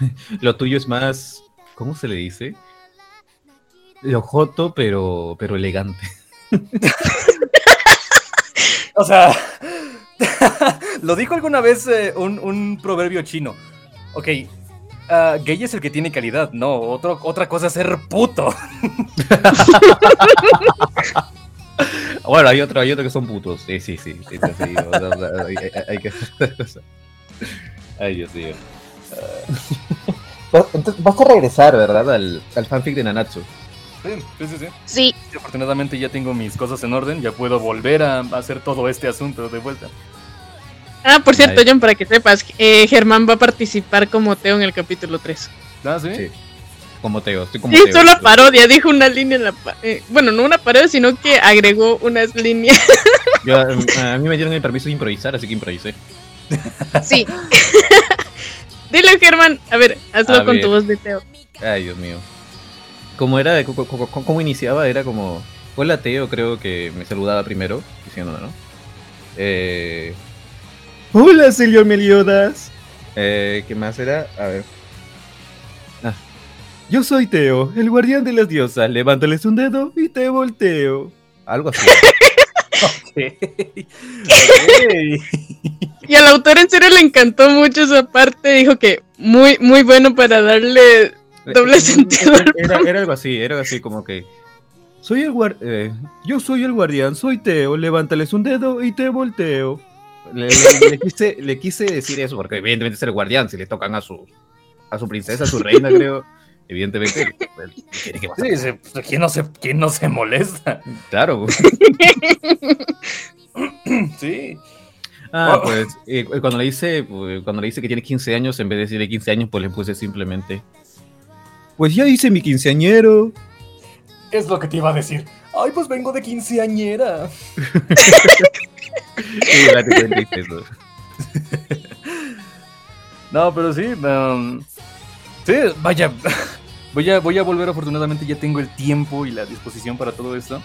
Lo tuyo es más. ¿Cómo se le dice? Lo joto, pero, pero elegante. O sea, lo dijo alguna vez eh, un, un proverbio chino. Ok, ah, gay es el que tiene calidad, no, otro, otra cosa es ser puto. Bueno, hay otro, hay otro que son putos. Sí, sí, sí. sí, sí, sí, o sea, hay, hay- hay que Ay, Dios mío. Entonces, vas a regresar, ¿verdad? Al, al fanfic de Nanatsu. Sí, sí, sí, sí. Afortunadamente ya tengo mis cosas en orden, ya puedo volver a hacer todo este asunto de vuelta. Ah, por cierto. John, para que sepas, eh, Germán va a participar como Teo en el capítulo 3. ¿Ah, sí? Sí. Como Teo, estoy como Sí, Teo. solo parodia, dijo una línea en la... pa- eh, bueno, no una parodia, sino que agregó unas líneas. Yo, um, a mí me dieron el permiso de improvisar, así que improvisé. Sí. Dile, Germán. A ver, hazlo A con ver. tu voz de Teo. Ay, Dios mío. Como era, co- co- co- cómo iniciaba, era como. Hola Teo, creo que me saludaba primero, diciendo, ¿no? Eh... Hola, señor Meliodas. Eh, ¿Qué más era? A ver. Ah. Yo soy Teo, el guardián de las diosas. Levántales un dedo y te volteo. Algo así. Ok. Y al autor en serio le encantó mucho esa parte. Dijo que muy, muy bueno para darle doble sentido. al Era, era algo así, era algo así como que. Soy el guar eh, yo soy el guardián, soy Teo, levántales un dedo y te volteo. Le, le- le quise, le quise decir eso, porque evidentemente es el guardián, si le tocan a su a su princesa, a su reina, creo. Evidentemente, pues, tiene que pasar. Sí, se- ¿quién, no se, ¿quién no se molesta? Claro. Sí. Ah, pues eh, cuando le dice, pues, cuando le dice que tiene 15 años, en vez de decirle 15 años, pues le puse simplemente. Pues ya hice mi quinceañero. Es lo que te iba a decir. Ay, pues vengo de quinceañera. No, pero sí. um, sí, vaya. Voy a, voy a volver, afortunadamente ya tengo el tiempo y la disposición para todo esto.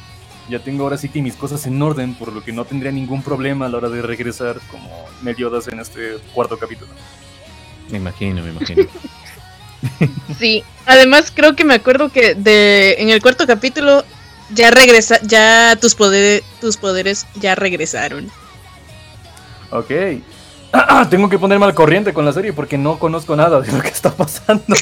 Ya tengo ahora sí que mis cosas en orden, por lo que no tendría ningún problema a la hora de regresar como Meliodas en este cuarto capítulo. Me imagino, me imagino. Sí, además creo que me acuerdo que de en el cuarto capítulo ya regresa, ya tus poderes, tus poderes ya regresaron. Ok. Tengo que ponerme al corriente con la serie porque no conozco nada de lo que está pasando.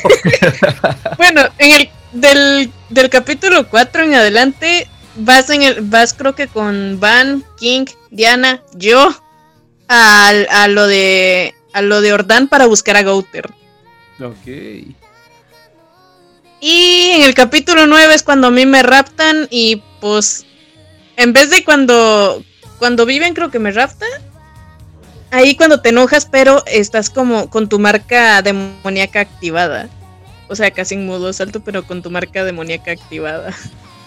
Bueno, en el del, del capítulo 4 en adelante vas en el vas creo que con Van, King, Diana, yo al- a, lo de a lo de Ordan para buscar a Gouter. Ok. Y en el capítulo 9 es cuando a mí me raptan y pues en vez de cuando cuando viven creo que me raptan. Ahí cuando te enojas pero estás como con tu marca demoníaca activada. O sea, casi en modo salto pero con tu marca demoníaca activada.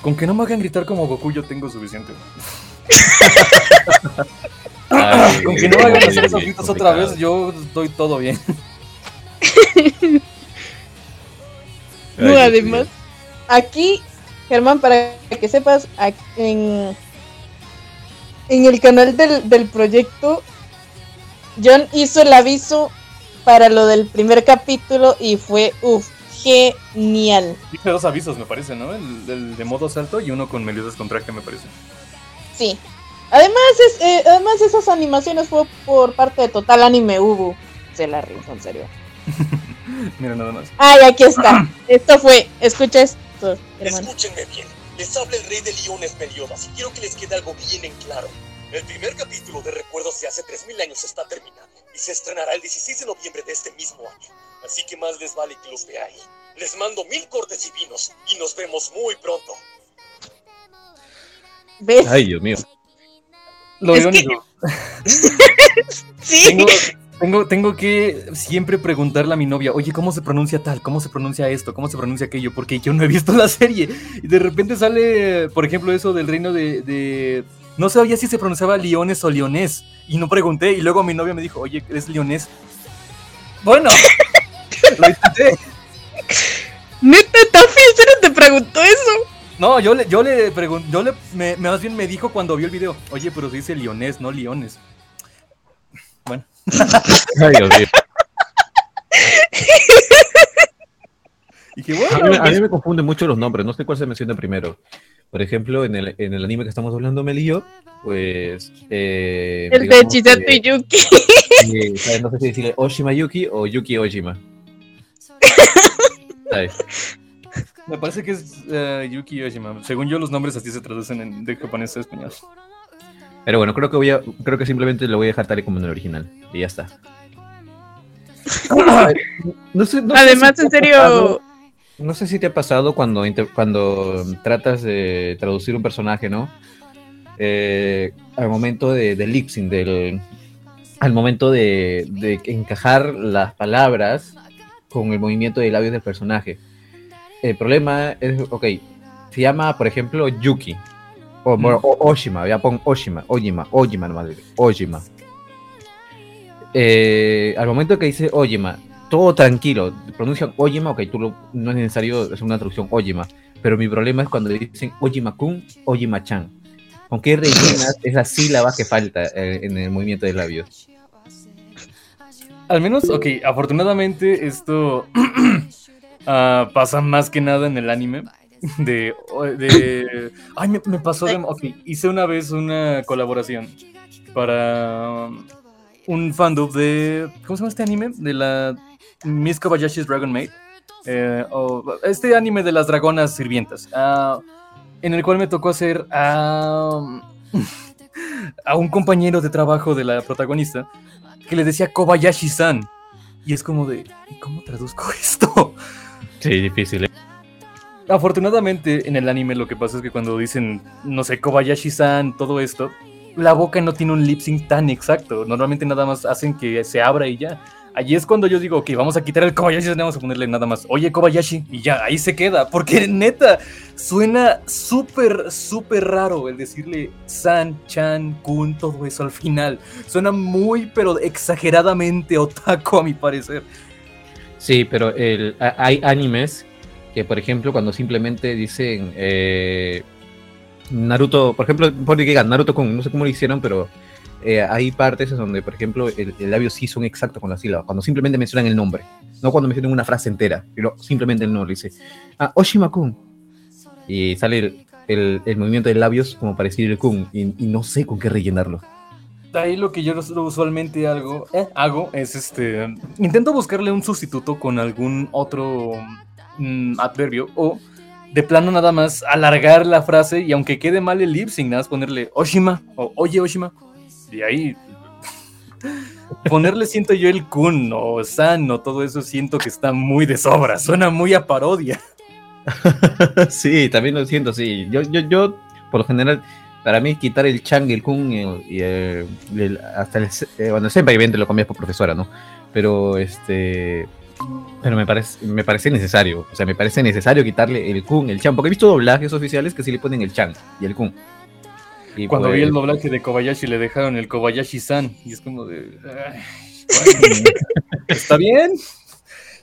Con que no me hagan gritar como Goku yo tengo suficiente. Ay, Con que no me hagan hacer esos gritos otra vez yo estoy todo bien. No, además, aquí, Germán, para que sepas, ac- en, en el canal del, del proyecto, John hizo el aviso para lo del primer capítulo y fue, uff, genial. Dije dos avisos, me parece, ¿no? El, el de modo salto y uno con Meliodas con traje, me parece. Sí. Además, es, eh, además esas animaciones fue por parte de Total Anime Ubu. Se la rifó, en serio. Mira nada más. Ay, aquí está. Esto fue, escucha esto, hermano. Escúchenme bien. Les habla el rey de Leones Meliodas y quiero que les quede algo bien en claro. El primer capítulo de Recuerdos de hace 3000 años está terminado y se estrenará el 16 de noviembre de este mismo año. Así que más les vale que los veáis. Les mando mil cortes divinos y nos vemos muy pronto. ¿Ves? Ay, Dios mío. Lo Es que- sí. Tengo, tengo, tengo que siempre preguntarle a mi novia, oye, ¿cómo se pronuncia tal? ¿Cómo se pronuncia esto? ¿Cómo se pronuncia aquello? Porque yo no he visto la serie. Y de repente sale, por ejemplo, eso del reino de... de- No sabía si se pronunciaba Leones o Leonés. Y no pregunté. Y luego mi novia me dijo, oye, ¿es Leonés? Bueno, lo intenté. Neta, Taffy, ¿en serio te preguntó eso? No, yo le, yo le pregunté, yo le, me, más bien me dijo cuando vio el video, oye, pero se dice Leonés, no Leones. Bueno. Ay, Dios mío. Y que A mí, a mí me confunden mucho los nombres, no sé cuál se menciona primero. Por ejemplo, en el, en el anime que estamos hablando, Mel y yo, pues. eh, El de Chisato y Yuki. No sé si decirle Oshima Yuki o Yuki Ojima. ¿Sabes? me parece que es eh, Yuki Yoshima. Según yo, los nombres así se traducen en, de japonés a español. Pero bueno, creo que voy a, creo que simplemente lo voy a dejar tal y como en el original. Y ya está. No sé- no sé Además, si en serio, pasado- no sé si te ha pasado cuando, cuando tratas de traducir un personaje, ¿no? Eh, al momento de, del lip sync, del, al momento de, de encajar las palabras con el movimiento de labios del personaje. El problema es, ok, se llama, por ejemplo, Yuki. O, bueno, o- Oshima, Oshima, Ojima, Ojima nomás, Ojima. Eh, al momento que dice Ojima, todo tranquilo, pronuncian Ojima, ok, tú lo- no es necesario hacer una traducción Ojima, pero mi problema es cuando dicen Ojima-kun, Ojima-chan. ¿Con qué rellenas esa sílaba que falta eh, en el movimiento de labios? Al menos, ok, afortunadamente esto ah, pasa más que nada en el anime. De. de ay, me, pasó de. Ok, hice una vez una colaboración para um, un fandom de. ¿Cómo se llama este anime? De la Miss Kobayashi's Dragon Maid. Eh, este anime de las dragonas sirvientas. ah, en el cual me tocó hacer a. a un compañero de trabajo de la protagonista que le decía Kobayashi-san. Y es como de, ¿y cómo traduzco esto? Sí, difícil. ¿eh? Afortunadamente en el anime lo que pasa es que cuando dicen, no sé, Kobayashi-san, todo esto, la boca no tiene un lip sync tan exacto. Normalmente nada más hacen que se abra y ya. Allí es cuando yo digo, ok, vamos a quitar el Kobayashi, vamos a ponerle nada más, oye Kobayashi, y ya, ahí se queda. Porque neta, suena súper, súper raro el decirle San, Chan, Kun, todo eso al final. Suena muy, pero exageradamente otaku a mi parecer. Sí, pero el, hay animes que, por ejemplo, cuando simplemente dicen eh, Naruto, por ejemplo, por que Naruto con, no sé cómo lo hicieron, pero eh, hay partes donde, por ejemplo, el, el labio sí son exactos con las sílabas, cuando simplemente mencionan el nombre, no cuando mencionan una frase entera, pero simplemente el nombre. Dice, ah, Oshima-kun. Y sale el, el- el movimiento de labios como para decir el kun, y, y no sé con qué rellenarlo. Ahí lo que yo usualmente hago, eh, hago es este. Intento buscarle un sustituto con algún otro mm, adverbio o de plano nada más alargar la frase y aunque quede mal el lip sync, nada más ponerle Oshima o Oye Oshima. Y ahí ponerle siento yo el kun o san o todo eso siento que está muy de sobra, suena muy a parodia. sí, también lo siento, sí. Yo, yo, yo, por lo general, para mí quitar el chang, el kun y, el- y el- hasta el, eh, bueno, senpai evidentemente lo cambias por profesora, ¿no? Pero este, pero me parece, me parece necesario, o sea, me parece necesario quitarle el kun, el chang, porque he visto doblajes oficiales que sí le ponen el chang y el kun. Y Cuando pues, vi el doblaje de Kobayashi le dejaron el Kobayashi-san y es como de... ay, bueno, está bien.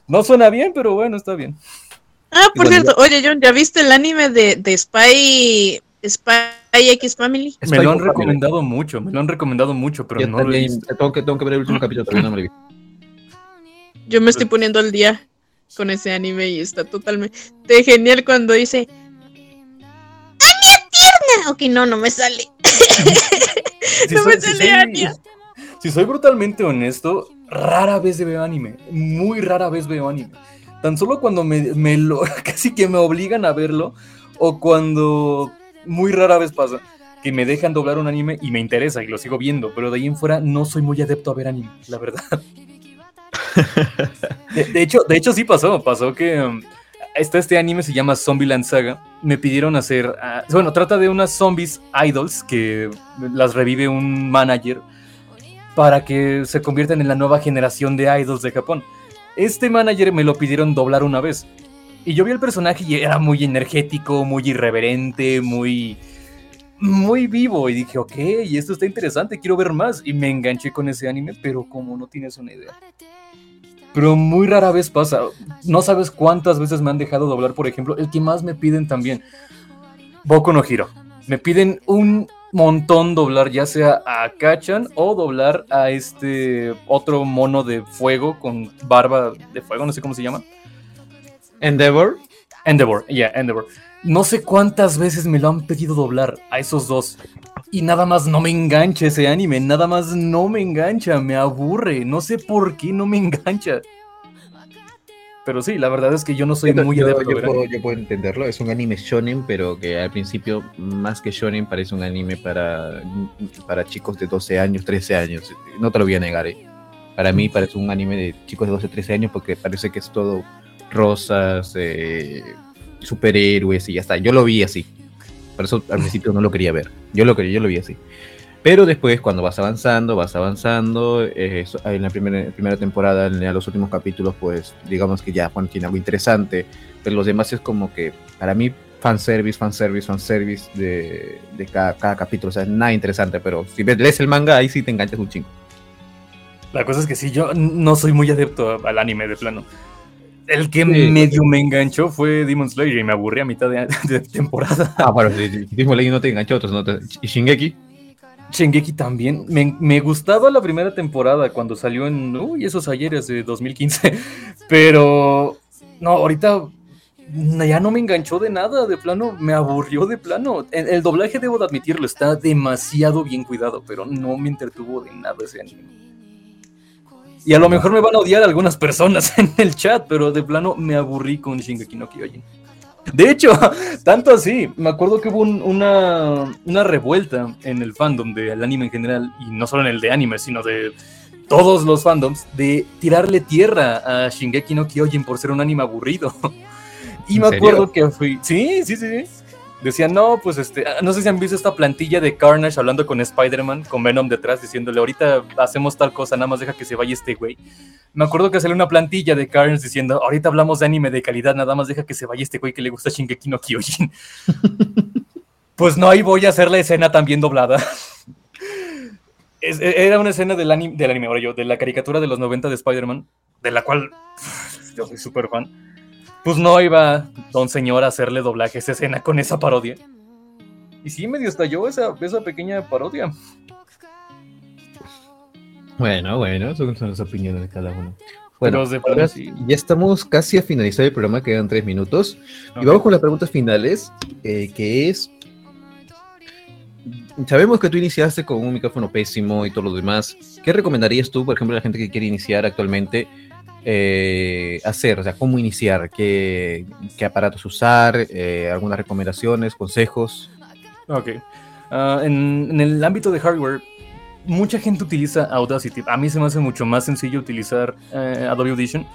No suena bien, pero bueno, está bien. Ah, por Igual, cierto, oye John, ¿ya viste el anime de, de Spy, Spy X Family? Spy me lo han Family. recomendado mucho, me lo han recomendado mucho, pero yo no lo he también visto. tengo que, tengo que ver el último capítulo, todavía no me lo he visto. Yo me estoy poniendo al día con ese anime y está totalmente genial cuando dice ¡Anya tierna! Ok, no, no me sale. Si No me soy, si sale soy- Anya. si soy brutalmente honesto, rara vez veo anime. Muy rara vez veo anime. Tan solo cuando me, me lo, casi que me obligan a verlo, o cuando muy rara vez pasa que me dejan doblar un anime y me interesa y lo sigo viendo, pero de ahí en fuera no soy muy adepto a ver anime, la verdad. De, hecho, de hecho sí pasó, pasó que um, este anime se llama Zombieland Saga. Me pidieron hacer, ah, bueno, trata de unas zombies idols que las revive un manager para que se conviertan en la nueva generación de idols de Japón. Este manager me lo pidieron doblar una vez. Y yo vi el personaje y era muy energético, muy irreverente, muy muy vivo y dije, ok, y esto está interesante, quiero ver más. Y me enganché con ese anime, pero como no tienes una idea. Pero muy rara vez pasa. No sabes cuántas veces me han dejado doblar, por ejemplo, el que más me piden también. Boku no Hiro. Me piden un montón doblar, ya sea a Kachan o doblar a este otro mono de fuego con barba de fuego, no sé cómo se llama. Endeavor, Endeavor, yeah, Endeavor. No sé cuántas veces me lo han pedido doblar a esos dos. Y nada más no me engancha ese anime, nada más no me engancha, me aburre. No sé por qué no me engancha. Pero sí, la verdad es que yo no soy muy yo, adepto yo puedo, yo puedo entenderlo. Es un anime shonen, pero que al principio, más que shonen, parece un anime para, para chicos de 12 años, 13 años. No te lo voy a negar. eh. Para mí parece un anime de chicos de 12, 13 años porque parece que es todo rosas, eh, superhéroes y ya está. Yo lo vi así. Por eso al principio no lo quería ver. Yo lo quería, yo lo vi así. Pero después, cuando vas avanzando, vas avanzando, eh, en la primera, primera temporada, en los últimos capítulos, pues digamos que ya Juan tiene algo interesante, pero los demás es como que, para mí, fanservice, fanservice, fanservice de, de cada, cada capítulo, o sea, nada interesante, pero si lees el manga, ahí sí te enganchas un chingo. La cosa es que sí, yo no soy muy adepto al anime de plano. El que Sí. medio me enganchó fue Demon Slayer y me aburrí a mitad de, de temporada. Ah, bueno, si mismo Ley no te enganchó, otros no te... ¿Y Shingeki? Shingeki también. Me, me gustaba la primera temporada cuando salió en. Uy, esos ayeres de 2015. Pero. No, ahorita. Ya no me enganchó de nada, de plano, me aburrió de plano. El, el doblaje, debo de admitirlo, está demasiado bien cuidado, pero no me entretuvo de nada ese anime. Y a lo mejor me van a odiar algunas personas en el chat, pero de plano me aburrí con Shingeki no Kyojin. De hecho, tanto así, me acuerdo que hubo un- una, una revuelta en el fandom del anime en general, y no solo en el de anime, sino de todos los fandoms, de tirarle tierra a Shingeki no Kyojin por ser un anime aburrido. Y ¿En me acuerdo que fui. Sí, sí, sí. sí. Decían, no, pues este. ah, No sé si han visto esta plantilla de Carnage hablando con Spider-Man, con Venom detrás, diciéndole, ahorita hacemos tal cosa, nada más deja que se vaya este güey. Me acuerdo que salió una plantilla de Carnage diciendo, ahorita hablamos de anime de calidad, nada más deja que se vaya este güey que le gusta Shingeki no Kyojin. pues no, ahí voy a hacer la escena también doblada. Es- e- era una escena del anime, del anime, ahora yo, de la caricatura de los 90 de Spider-Man, de la cual yo soy súper fan. Pues no iba Don Señor a hacerle doblaje a esa escena con esa parodia. Y sí, medio estalló esa, esa pequeña parodia. Bueno, bueno, son, son las opiniones de cada uno. Bueno, Pero de ahora sí. ya estamos casi a finalizar el programa, quedan tres minutos. Y vamos con las preguntas finales, eh, que es... Sabemos que tú iniciaste con un micrófono pésimo y todo lo demás. ¿Qué recomendarías tú, por ejemplo, a la gente que quiere iniciar actualmente, eh, hacer? O sea, ¿cómo iniciar? ¿Qué, aparatos usar? Eh, ¿Algunas recomendaciones, consejos? Ok. Ah, en, el ámbito de hardware, mucha gente utiliza Audacity. A mí se me hace mucho más sencillo utilizar eh, Adobe Audition,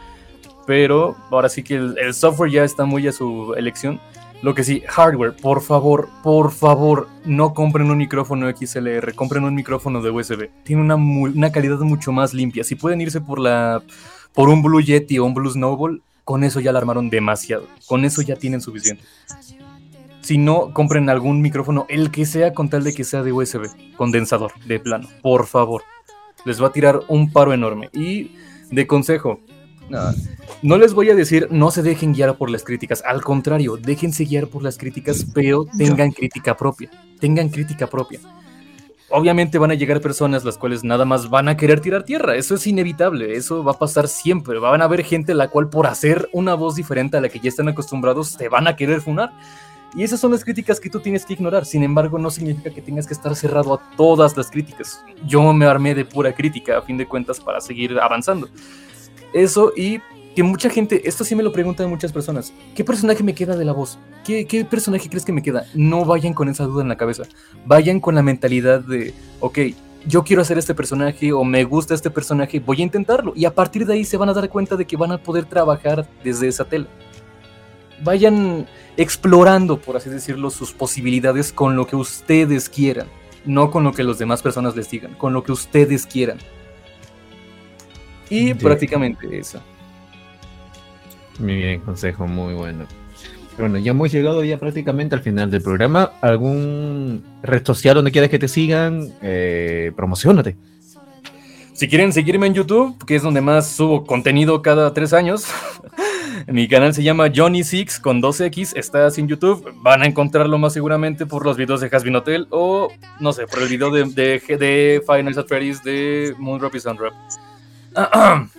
pero ahora sí que el, software ya está muy a su elección. Lo que sí, hardware, por favor, por favor, no compren un micrófono XLR, compren un micrófono de USB. Tiene una calidad mucho más limpia. Si pueden irse por la por un Blue Yeti o un Blue Snowball, con eso ya la armaron demasiado. Con eso ya tienen suficiente. Si no, compren algún micrófono, el que sea, con tal de que sea de USB, condensador, de plano, por favor. Les va a tirar un paro enorme. Y de consejo, no les voy a decir no se dejen guiar por las críticas, al contrario, déjense guiar por las críticas, pero tengan crítica propia, tengan crítica propia. Obviamente van a llegar personas las cuales nada más van a querer tirar tierra, eso es inevitable, eso va a pasar siempre, van a haber gente la cual por hacer una voz diferente a la que ya están acostumbrados te van a querer funar. Y esas son las críticas que tú tienes que ignorar. Sin embargo, no significa que tengas que estar cerrado a todas las críticas. Yo me armé de pura crítica, a fin de cuentas, para seguir avanzando. Eso y que mucha gente, esto sí me lo preguntan muchas personas, ¿qué personaje me queda de la voz? ¿Qué, qué personaje crees que me queda? No vayan con esa duda en la cabeza. Vayan con la mentalidad de, ok, yo quiero hacer este personaje o me gusta este personaje, voy a intentarlo. Y a partir de ahí se van a dar cuenta de que van a poder trabajar desde esa tela. Vayan explorando, por así decirlo, sus posibilidades con lo que ustedes quieran, no con lo que las demás personas les digan, con lo que ustedes quieran. Y prácticamente eso. Muy bien, consejo, muy bueno. Bueno, ya hemos llegado ya prácticamente al final del programa. ¿Algún red social donde quieras que te sigan? Eh, promocionate. Si quieren seguirme en YouTube, que es donde más subo contenido cada tres años, mi canal se llama Johnny Six con 2X, está en YouTube. Van a encontrarlo más seguramente por los videos de Hasbin Hotel o, no sé, por el video de, de, de at Freddy's de Moonrap y Sunrap.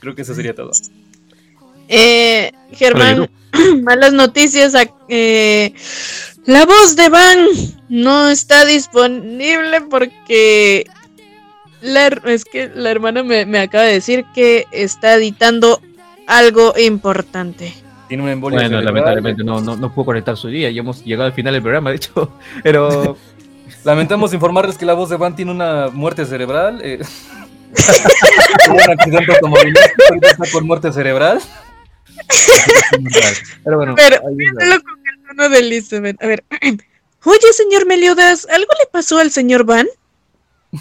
Creo que eso sería todo. Eh, Germán, malas noticias. eh, la voz de Van no está disponible porque la, es que la hermana me, me acaba de decir que está editando algo importante. Tiene una embolia Bueno, lamentablemente no, no, no puedo conectar su día. Ya hemos llegado al final del programa, de hecho. Pero Lamentamos informarles que la voz de Van tiene una muerte cerebral. eh. Tuvo un accidente automovilístico, ahorita está con muerte cerebral. Pero bueno, Pero, con el tono de Elizabeth. A ver. Oye, señor Meliodas, ¿algo le pasó al señor Van?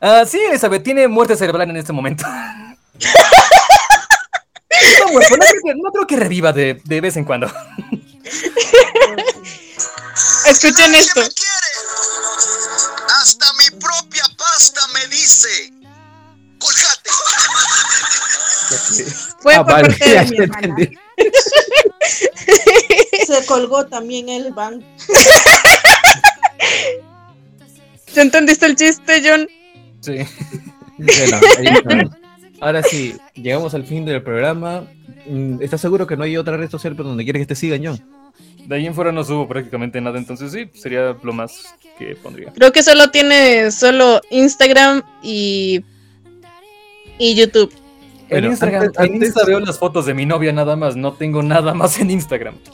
Ah, sí, Elizabeth, tiene muerte cerebral en este momento. Muerto, no, creo que, no creo que reviva de, de vez en cuando. Escuchen Nadie esto. Hasta mi propia pasta me dice. Colgate. Fue Ah, por vale, parte de mi te hermana. Se colgó también el van. ¿Ya entendiste el chiste, John? Sí. Bueno. Ahora sí, llegamos al fin del programa. Mm, ¿Estás seguro que no hay otra red social por donde quieres que te sigan, John? De ahí en fuera no subo prácticamente nada, entonces sí, sería lo más que pondría. Creo que solo tiene solo Instagram y y YouTube. Bueno, en Instagram, antes- en antes- Insta veo las fotos de mi novia nada más, no tengo nada más en Instagram.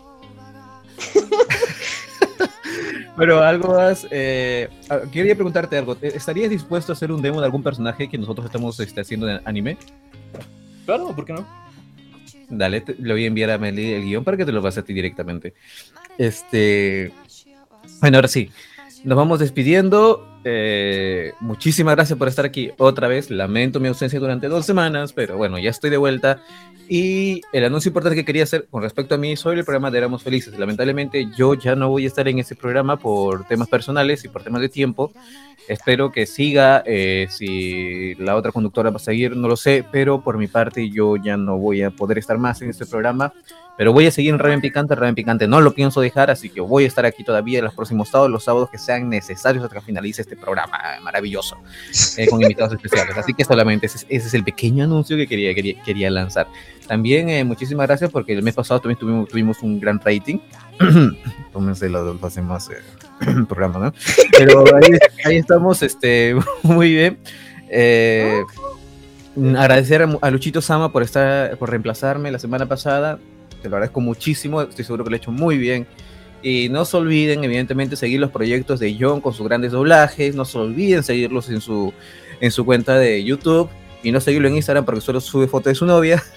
Pero algo más, eh, quería preguntarte algo. ¿Te- ¿Estarías dispuesto a hacer un demo de algún personaje que nosotros estamos este, haciendo en anime? Claro, ¿por qué no? Dale, te- le voy a enviar a Meli el guion para que te lo pase a ti directamente. Este. Bueno, ahora sí. Nos vamos despidiendo. Eh, muchísimas gracias por estar aquí otra vez. Lamento mi ausencia durante dos semanas, pero bueno, ya estoy de vuelta. Y el anuncio importante que quería hacer con respecto a mí sobre el programa de Éramos Felices. Lamentablemente yo ya no voy a estar en ese programa por temas personales y por temas de tiempo. Espero que siga, eh, si la otra conductora va a seguir, no lo sé, pero por mi parte yo ya no voy a poder estar más en este programa, pero voy a seguir en Raven Picante, Raven Picante no lo pienso dejar, así que voy a estar aquí todavía en los próximos sábados, los sábados que sean necesarios hasta que finalice esta este programa maravilloso eh, con invitados especiales. Así que solamente ese, es- ese es el pequeño anuncio que quería, quería, quería lanzar. También eh, muchísimas gracias porque el mes pasado también tuvimos, tuvimos un gran rating. Tómense los, los demás eh, programas, ¿no? Pero ahí, ahí estamos este, muy bien. Eh, agradecer a, a Luchito Sama por estar por reemplazarme la semana pasada. Te lo agradezco muchísimo. Estoy seguro que lo he hecho muy bien. Y no se olviden, evidentemente, seguir los proyectos de John con sus grandes doblajes. No se olviden seguirlos en su, en su cuenta de YouTube. Y no seguirlo en Instagram porque solo sube fotos de su novia.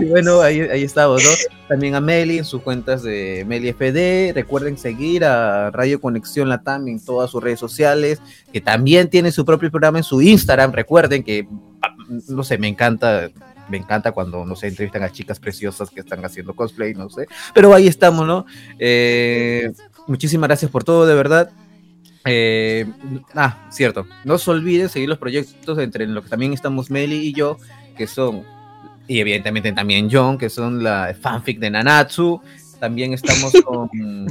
Y, bueno, ahí, ahí estamos, ¿no? También a Meli en sus cuentas de Meli FD. Recuerden seguir a Radio Conexión Latam en todas sus redes sociales que también tiene su propio programa en su Instagram. Recuerden que, ah, no sé, me encanta, me encanta cuando, no sé, entrevistan a chicas preciosas que están haciendo cosplay, no sé. Pero ahí estamos, ¿no? Eh, muchísimas gracias por todo, de verdad. Eh, ah, cierto. No se olviden seguir los proyectos entre los que también estamos Meli y yo, que son, y evidentemente también John, que son la fanfic de Nanatsu. También estamos con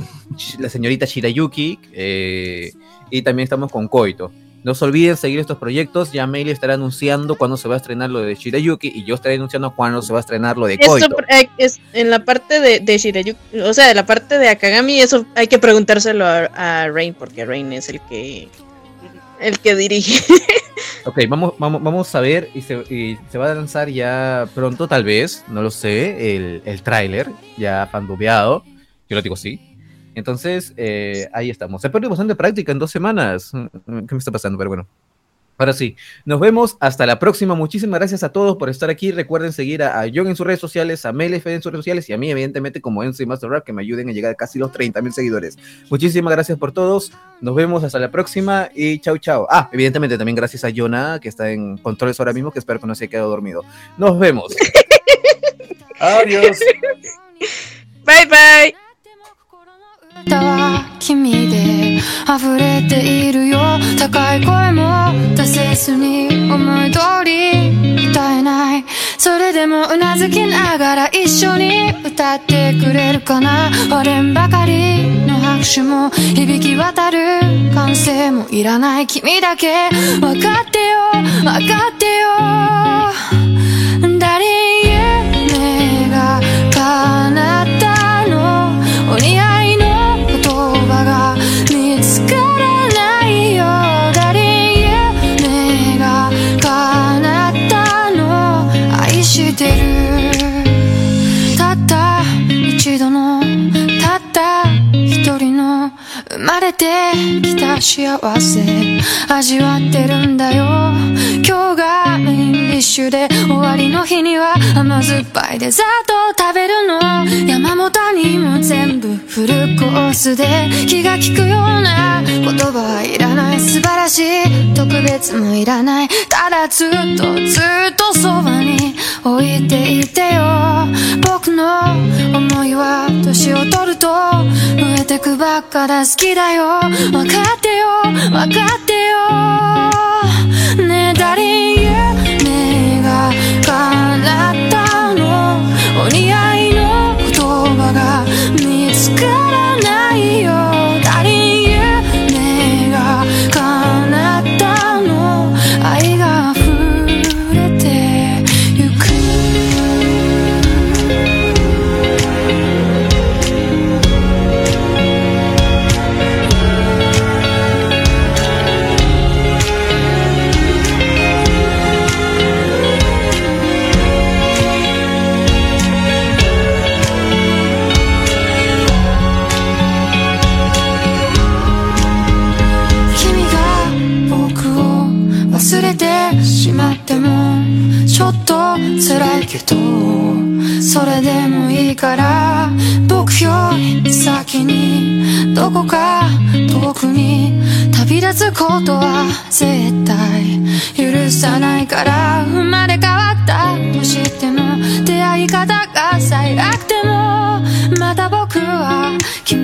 la señorita Shirayuki. eh, y también estamos con Koito. No se olviden seguir estos proyectos. Ya Meili estará anunciando cuándo se va a estrenar lo de Shirayuki y yo estaré anunciando cuándo se va a estrenar lo de Esto Koito. eh, es en la parte de, de Shirayuki, o sea, de la parte de Akagami, eso hay que preguntárselo a, a Rain, porque Rain es el que el que dirige. Ok, vamos, vamos, vamos a ver y se, y se va a lanzar ya pronto, tal vez, no lo sé, el, el tráiler ya fandobeado. Yo lo digo sí. Entonces, eh, ahí estamos. Se perdió bastante práctica en dos semanas. ¿Qué me está pasando? Pero bueno. Ahora sí, nos vemos hasta la próxima. Muchísimas gracias a todos por estar aquí. Recuerden seguir a, a John en sus redes sociales, a Mel en sus redes sociales y a mí, evidentemente, como MC Master Rap, que me ayuden a llegar a casi los 30 mil seguidores. Muchísimas gracias por todos. Nos vemos hasta la próxima y chau, chau. Ah, evidentemente, también gracias a Jonah, que está en controles ahora mismo, que espero que no se haya quedado dormido. Nos vemos. Adiós. Bye bye. 歌は君で溢れているよ。高い声も出せずに思い通り歌えない。それでもうなずきながら一緒に歌ってくれるかな。割れんばかりの拍手も響き渡る歓声もいらない。君だけ分かってよ。分かってよ。誰夢が叶っ生まれてきた幸せ。味わってるんだよ。今日がメインディッシュで終わりの日には甘酸っぱいデザートを食べるの。山も谷も全部フルコースで気が利くような言葉はいらない素晴らしい。特別もいらない。ただずっとずっとそばに置いていてよ。僕の思いは年を取ると増えてくばっかだ。好きだよ分かってよ分かってよ。ねえ誰夢つことは絶対許さないから生まれ変わった。としても出会い方が最悪でもまた僕は君